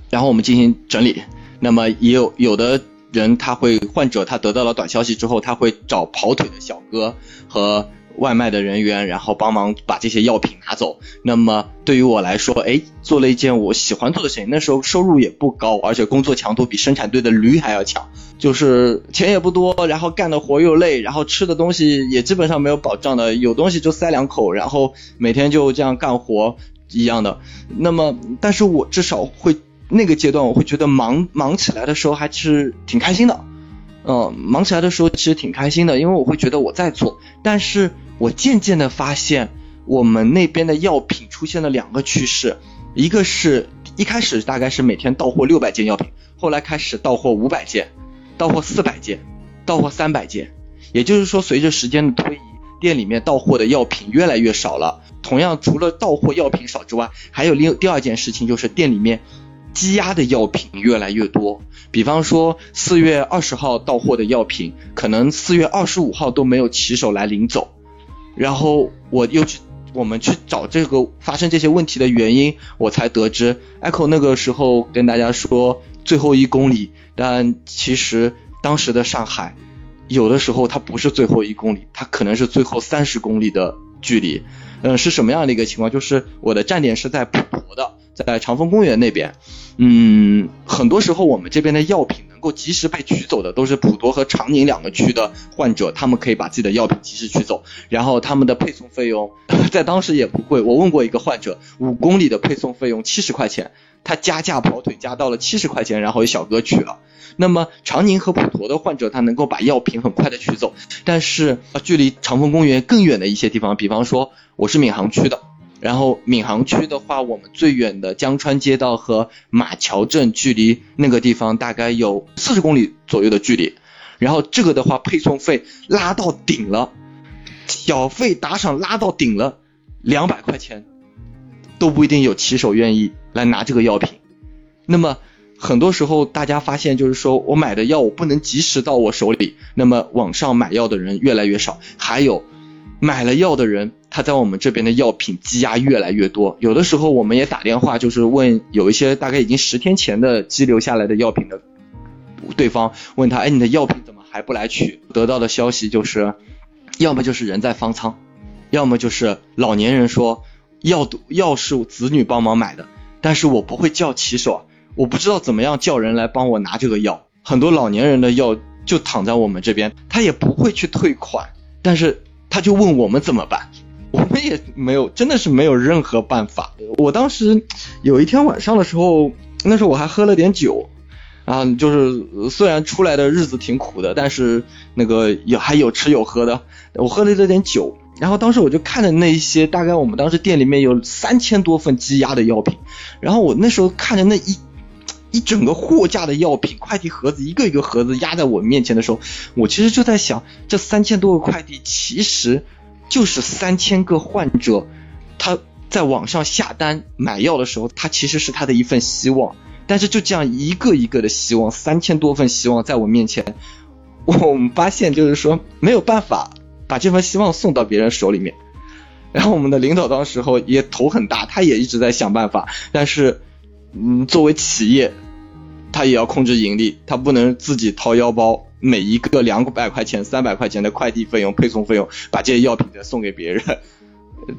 Speaker 7: 然后我们进行整理。那么也有有的人他会患者他得到了短消息之后，他会找跑腿的小哥和外卖的人员，然后帮忙把这些药品拿走。那么对于我来说，哎，做了一件我喜欢做的事情。那时候收入也不高，而且工作强度比生产队的驴还要强，就是钱也不多，然后干的活又累，然后吃的东西也基本上没有保障的，有东西就塞两口，然后每天就这样干活。一样的，那么，但是我至少会那个阶段，我会觉得忙忙起来的时候还是挺开心的。嗯，忙起来的时候其实挺开心的，因为我会觉得我在做。但是我渐渐的发现，我们那边的药品出现了两个趋势，一个是一开始大概是每天到货六百件药品，后来开始到货五百件，到货四百件，到货三百件。也就是说，随着时间的推移，店里面到货的药品越来越少了。同样，除了到货药品少之外，还有另第二件事情就是店里面积压的药品越来越多。比方说，四月二十号到货的药品，可能四月二十五号都没有骑手来领走。然后我又去，我们去找这个发生这些问题的原因，我才得知，Echo 那个时候跟大家说最后一公里，但其实当时的上海，有的时候它不是最后一公里，它可能是最后三十公里的距离。嗯，是什么样的一个情况？就是我的站点是在普陀的，在长风公园那边。嗯，很多时候我们这边的药品能够及时被取走的，都是普陀和长宁两个区的患者，他们可以把自己的药品及时取走，然后他们的配送费用 在当时也不贵。我问过一个患者，五公里的配送费用七十块钱，他加价跑腿加到了七十块钱，然后有小哥取了。那么长宁和普陀的患者，他能够把药品很快的取走，但是距离长风公园更远的一些地方，比方说我是闵行区的。然后闵行区的话，我们最远的江川街道和马桥镇距离那个地方大概有四十公里左右的距离。然后这个的话，配送费拉到顶了，小费打赏拉到顶了，两百块钱都不一定有骑手愿意来拿这个药品。那么很多时候大家发现，就是说我买的药我不能及时到我手里，那么网上买药的人越来越少，还有买了药的人。他在我们这边的药品积压越来越多，有的时候我们也打电话，就是问有一些大概已经十天前的积留下来的药品的对方，问他，哎，你的药品怎么还不来取？得到的消息就是，要么就是人在方舱，要么就是老年人说药药是子女帮忙买的，但是我不会叫骑手，我不知道怎么样叫人来帮我拿这个药。很多老年人的药就躺在我们这边，他也不会去退款，但是他就问我们怎么办。我们也没有，真的是没有任何办法。我当时有一天晚上的时候，那时候我还喝了点酒，啊，就是虽然出来的日子挺苦的，但是那个有还有吃有喝的。我喝了这点酒，然后当时我就看着那一些，大概我们当时店里面有三千多份积压的药品，然后我那时候看着那一一整个货架的药品，快递盒子一个一个盒子压在我面前的时候，我其实就在想，这三千多个快递其实。就是三千个患者，他在网上下单买药的时候，他其实是他的一份希望。但是就这样一个一个的希望，三千多份希望在我面前，我们发现就是说没有办法把这份希望送到别人手里面。然后我们的领导当时候也头很大，他也一直在想办法。但是，嗯，作为企业，他也要控制盈利，他不能自己掏腰包。每一个两百块钱、三百块钱的快递费用、配送费用，把这些药品再送给别人，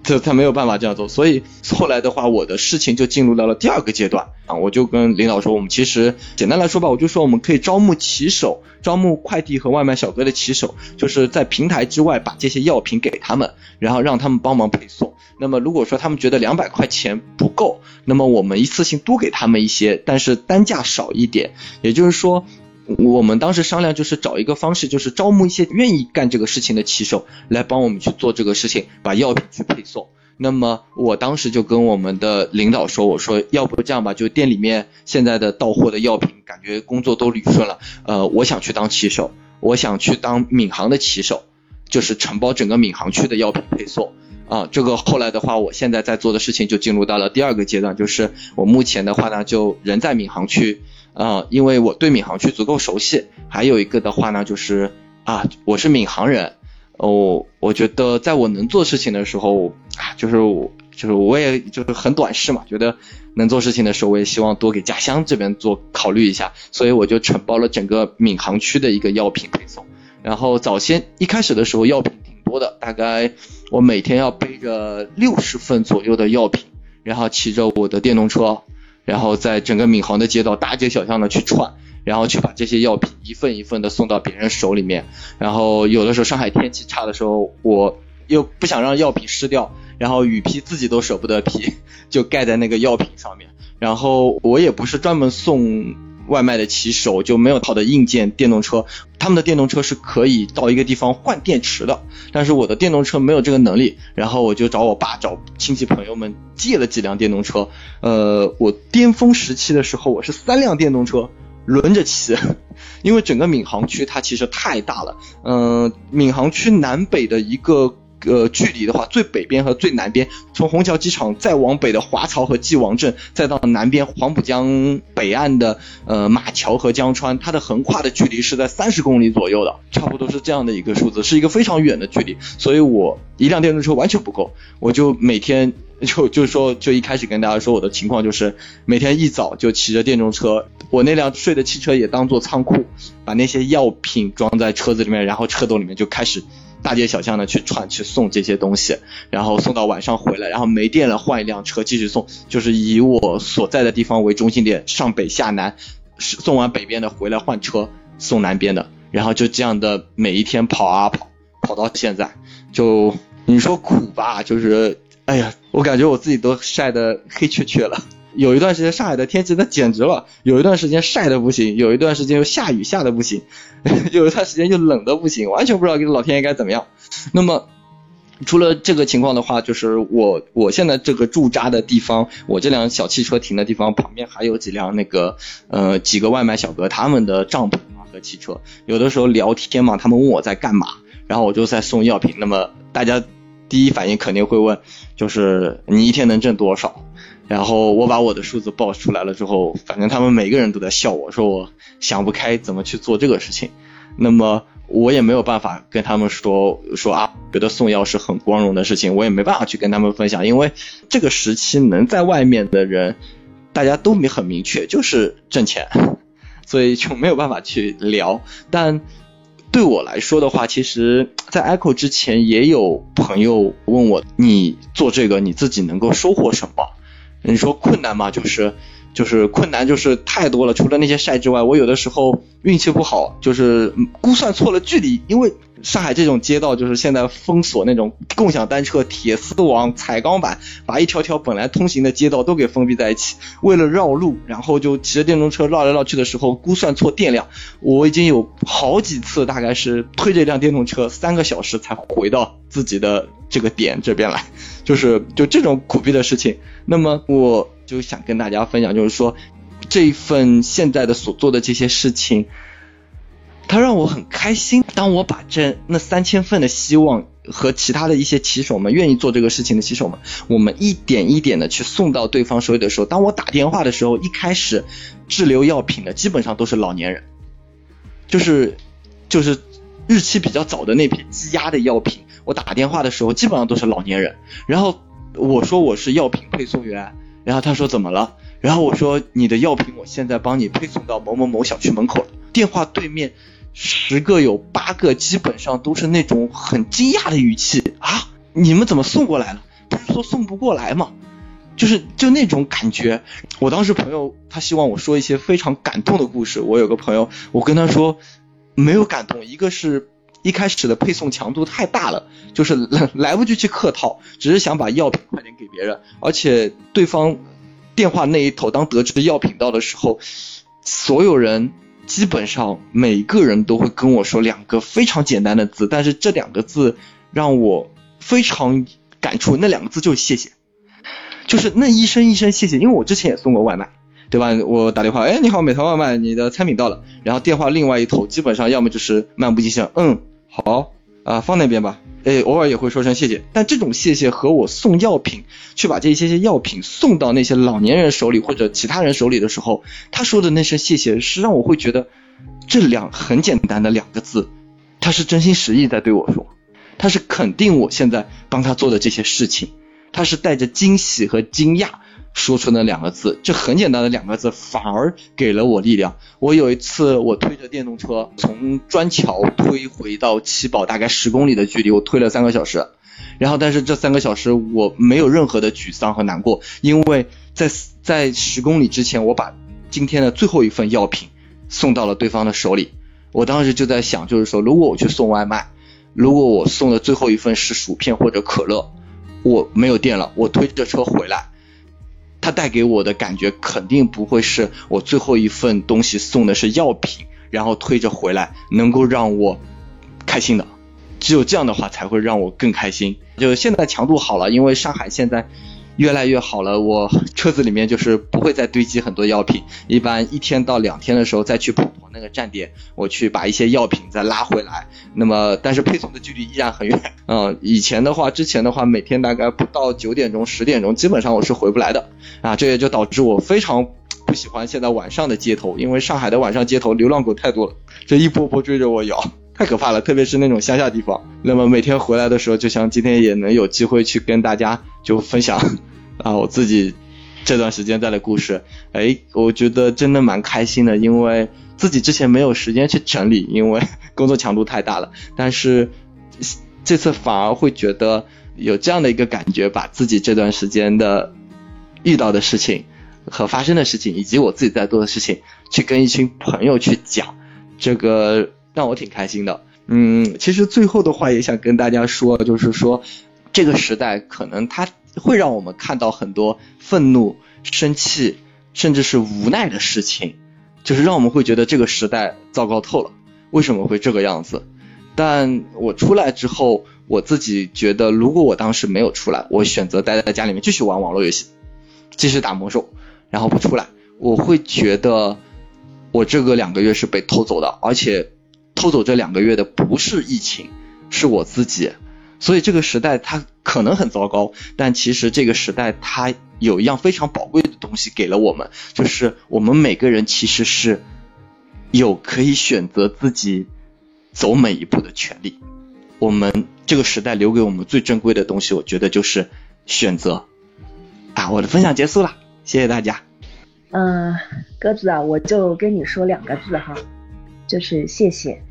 Speaker 7: 他他没有办法这样做。所以后来的话，我的事情就进入到了第二个阶段啊，我就跟领导说，我们其实简单来说吧，我就说我们可以招募骑手，招募快递和外卖小哥的骑手，就是在平台之外把这些药品给他们，然后让他们帮忙配送。那么如果说他们觉得两百块钱不够，那么我们一次性多给他们一些，但是单价少一点，也就是说。我们当时商量就是找一个方式，就是招募一些愿意干这个事情的骑手来帮我们去做这个事情，把药品去配送。那么我当时就跟我们的领导说，我说要不这样吧，就店里面现在的到货的药品，感觉工作都捋顺了。呃，我想去当骑手，我想去当闵行的骑手，就是承包整个闵行区的药品配送。啊，这个后来的话，我现在在做的事情就进入到了第二个阶段，就是我目前的话呢，就人在闵行区。啊，因为我对闵行区足够熟悉，还有一个的话呢，就是啊，我是闵行人，哦，我觉得在我能做事情的时候啊，就是我就是我也就是很短视嘛，觉得能做事情的时候，我也希望多给家乡这边做考虑一下，所以我就承包了整个闵行区的一个药品配送。然后早先一开始的时候，药品挺多的，大概我每天要背着六十份左右的药品，然后骑着我的电动车。然后在整个闵行的街道大街小巷的去串，然后去把这些药品一份一份的送到别人手里面。然后有的时候上海天气差的时候，我又不想让药品湿掉，然后雨披自己都舍不得披，就盖在那个药品上面。然后我也不是专门送外卖的骑手，就没有好的硬件电动车。他们的电动车是可以到一个地方换电池的，但是我的电动车没有这个能力。然后我就找我爸、找亲戚朋友们借了几辆电动车。呃，我巅峰时期的时候，我是三辆电动车轮着骑，因为整个闵行区它其实太大了。嗯，闵行区南北的一个。呃，距离的话，最北边和最南边，从虹桥机场再往北的华漕和纪王镇，再到南边黄浦江北岸的呃马桥和江川，它的横跨的距离是在三十公里左右的，差不多是这样的一个数字，是一个非常远的距离。所以我一辆电动车完全不够，我就每天就就是说，就一开始跟大家说我的情况就是每天一早就骑着电动车，我那辆睡的汽车也当做仓库，把那些药品装在车子里面，然后车斗里面就开始。大街小巷的去串去送这些东西，然后送到晚上回来，然后没电了换一辆车继续送，就是以我所在的地方为中心点，上北下南，送完北边的回来换车送南边的，然后就这样的每一天跑啊跑，跑到现在，就你说苦吧，就是哎呀，我感觉我自己都晒得黑黢黢了。有一段时间上海的天气那简直了，有一段时间晒的不行，有一段时间又下雨下的不行，有一段时间又冷的不行，完全不知道跟老天爷该怎么样。那么除了这个情况的话，就是我我现在这个驻扎的地方，我这辆小汽车停的地方旁边还有几辆那个呃几个外卖小哥他们的帐篷啊和汽车，有的时候聊天嘛，他们问我在干嘛，然后我就在送药品。那么大家第一反应肯定会问，就是你一天能挣多少？然后我把我的数字报出来了之后，反正他们每个人都在笑我，说我想不开怎么去做这个事情。那么我也没有办法跟他们说 说啊，觉得送药是很光荣的事情，我也没办法去跟他们分享，因为这个时期能在外面的人，大家都没很明确，就是挣钱，所以就没有办法去聊。但对我来说的话，其实，在 Echo 之前也有朋友问我，你做这个你自己能够收获什么？你说困难吗，就是就是困难就是太多了。除了那些晒之外，我有的时候运气不好，就是估算错了距离。因为上海这种街道就是现在封锁那种共享单车、铁丝网、彩钢板，把一条条本来通行的街道都给封闭在一起。为了绕路，然后就骑着电动车绕来绕去的时候，估算错电量。我已经有好几次，大概是推着一辆电动车三个小时才回到自己的这个点这边来。就是就这种苦逼的事情，那么我就想跟大家分享，就是说这一份现在的所做的这些事情，它让我很开心。当我把这那三千份的希望和其他的一些骑手们愿意做这个事情的骑手们，我们一点一点的去送到对方手里的时候，当我打电话的时候，一开始滞留药品的基本上都是老年人，就是就是日期比较早的那批积压的药品。我打电话的时候基本上都是老年人，然后我说我是药品配送员，然后他说怎么了？然后我说你的药品我现在帮你配送到某某某小区门口了。电话对面十个有八个基本上都是那种很惊讶的语气啊，你们怎么送过来了？不是说送不过来吗？就是就那种感觉。我当时朋友他希望我说一些非常感动的故事，我有个朋友，我跟他说没有感动，一个是。一开始的配送强度太大了，就是来 来不及去客套，只是想把药品快点给别人。而且对方电话那一头，当得知药品到的时候，所有人基本上每个人都会跟我说两个非常简单的字，但是这两个字让我非常感触。那两个字就是谢谢，就是那一声一声谢谢。因为我之前也送过外卖。对吧？我打电话，哎，你好，美团外卖，你的餐品到了。然后电话另外一头，基本上要么就是漫不经心，嗯，好，啊，放那边吧。哎，偶尔也会说声谢谢。但这种谢谢和我送药品，去把这一些些药品送到那些老年人手里或者其他人手里的时候，他说的那声谢谢，是让我会觉得这两很简单的两个字，他是真心实意在对我说，他是肯定我现在帮他做的这些事情，他是带着惊喜和惊讶。说出那两个字，这很简单的两个字，反而给了我力量。我有一次，我推着电动车从砖桥推回到七宝，大概十公里的距离，我推了三个小时。然后，但是这三个小时我没有任何的沮丧和难过，因为在在十公里之前，我把今天的最后一份药品送到了对方的手里。我当时就在想，就是说，如果我去送外卖，如果我送的最后一份是薯片或者可乐。我没有电了，我推着车回来，它带给我的感觉肯定不会是我最后一份东西送的是药品，然后推着回来能够让我开心的。只有这样的话才会让我更开心。就现在强度好了，因为上海现在越来越好了，我车子里面就是不会再堆积很多药品，一般一天到两天的时候再去普陀那个站点，我去把一些药品再拉回来。那么，但是配送的距离依然很远。嗯，以前的话，之前的话，每天大概不到九点钟、十点钟，基本上我是回不来的。啊，这也就导致我非常不喜欢现在晚上的街头，因为上海的晚上街头流浪狗太多了，这一波波追着我咬。太可怕了，特别是那种乡下地方。那么每天回来的时候，就像今天也能有机会去跟大家就分享啊我自己这段时间在的故事。哎，我觉得真的蛮开心的，因为自己之前没有时间去整理，因为 工作强度太大了。但是这次反而会觉得有这样的一个感觉，把自己这段时间的遇到的事情和发生的事情，以及我自己在做的事情，去跟一群朋友去讲这个。让我挺开心的，嗯，其实最后的话也想跟大家说，就是说，这个时代可能它会让我们看到很多愤怒、生气，甚至是无奈的事情，就是让我们会觉得这个时代糟糕透了，为什么会这个样子？但我出来之后，我自己觉得，如果我当时没有出来，我选择待在家里面继续玩网络游戏，继续打魔兽，然后不出来，我会觉得我这个两个月是被偷走的，而且。偷走这两个月的不是疫情，是我自己。所以这个时代它可能很糟糕，但其实这个时代它有一样非常宝贵的东西给了我们，就是我们每个人其实是有可以选择自己走每一步的权利。我们这个时代留给我们最珍贵的东西，我觉得就是选择。啊，我的分享结束了，谢谢大家。
Speaker 3: 嗯，鸽子啊，我就跟你说两个字哈，就是谢谢。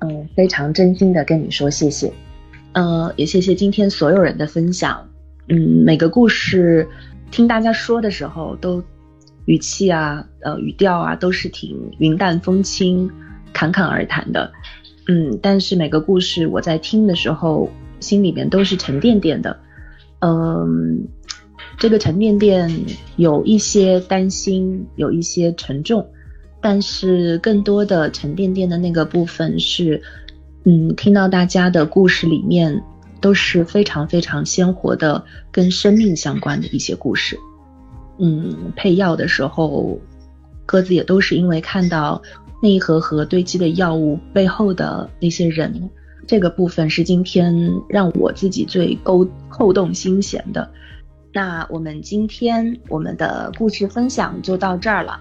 Speaker 3: 嗯，非常真心的跟你说谢谢，呃，也谢谢今天所有人的分享。嗯，每个故事听大家说的时候，都语气啊，呃，语调啊，都是挺云淡风轻、侃侃而谈的。嗯，但是每个故事我在听的时候，心里面都是沉甸甸的。嗯，这个沉甸甸有一些担心，有一些沉重。但是更多的沉甸甸的那个部分是，嗯，听到大家的故事里面都是非常非常鲜活的，跟生命相关的一些故事。嗯，配药的时候，鸽子也都是因为看到那一盒盒堆积的药物背后的那些人，这个部分是今天让我自己最勾扣动心弦的。那我们今天我们的故事分享就到这儿了。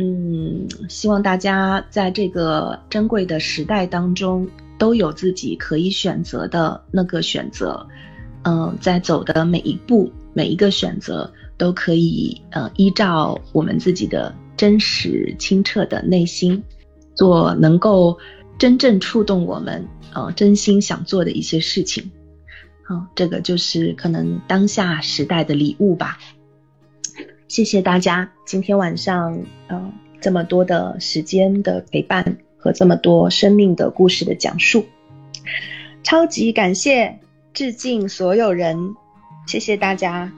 Speaker 3: 嗯，希望大家在这个珍贵的时代当中都有自己可以选择的那个选择。嗯，在走的每一步、每一个选择都可以呃依照我们自己的真实清澈的内心，做能够真正触动我们呃真心想做的一些事情。好，这个就是可能当下时代的礼物吧。谢谢大家今天晚上，呃，这么多的时间的陪伴和这么多生命的故事的讲述，超级感谢，致敬所有人，谢谢大家。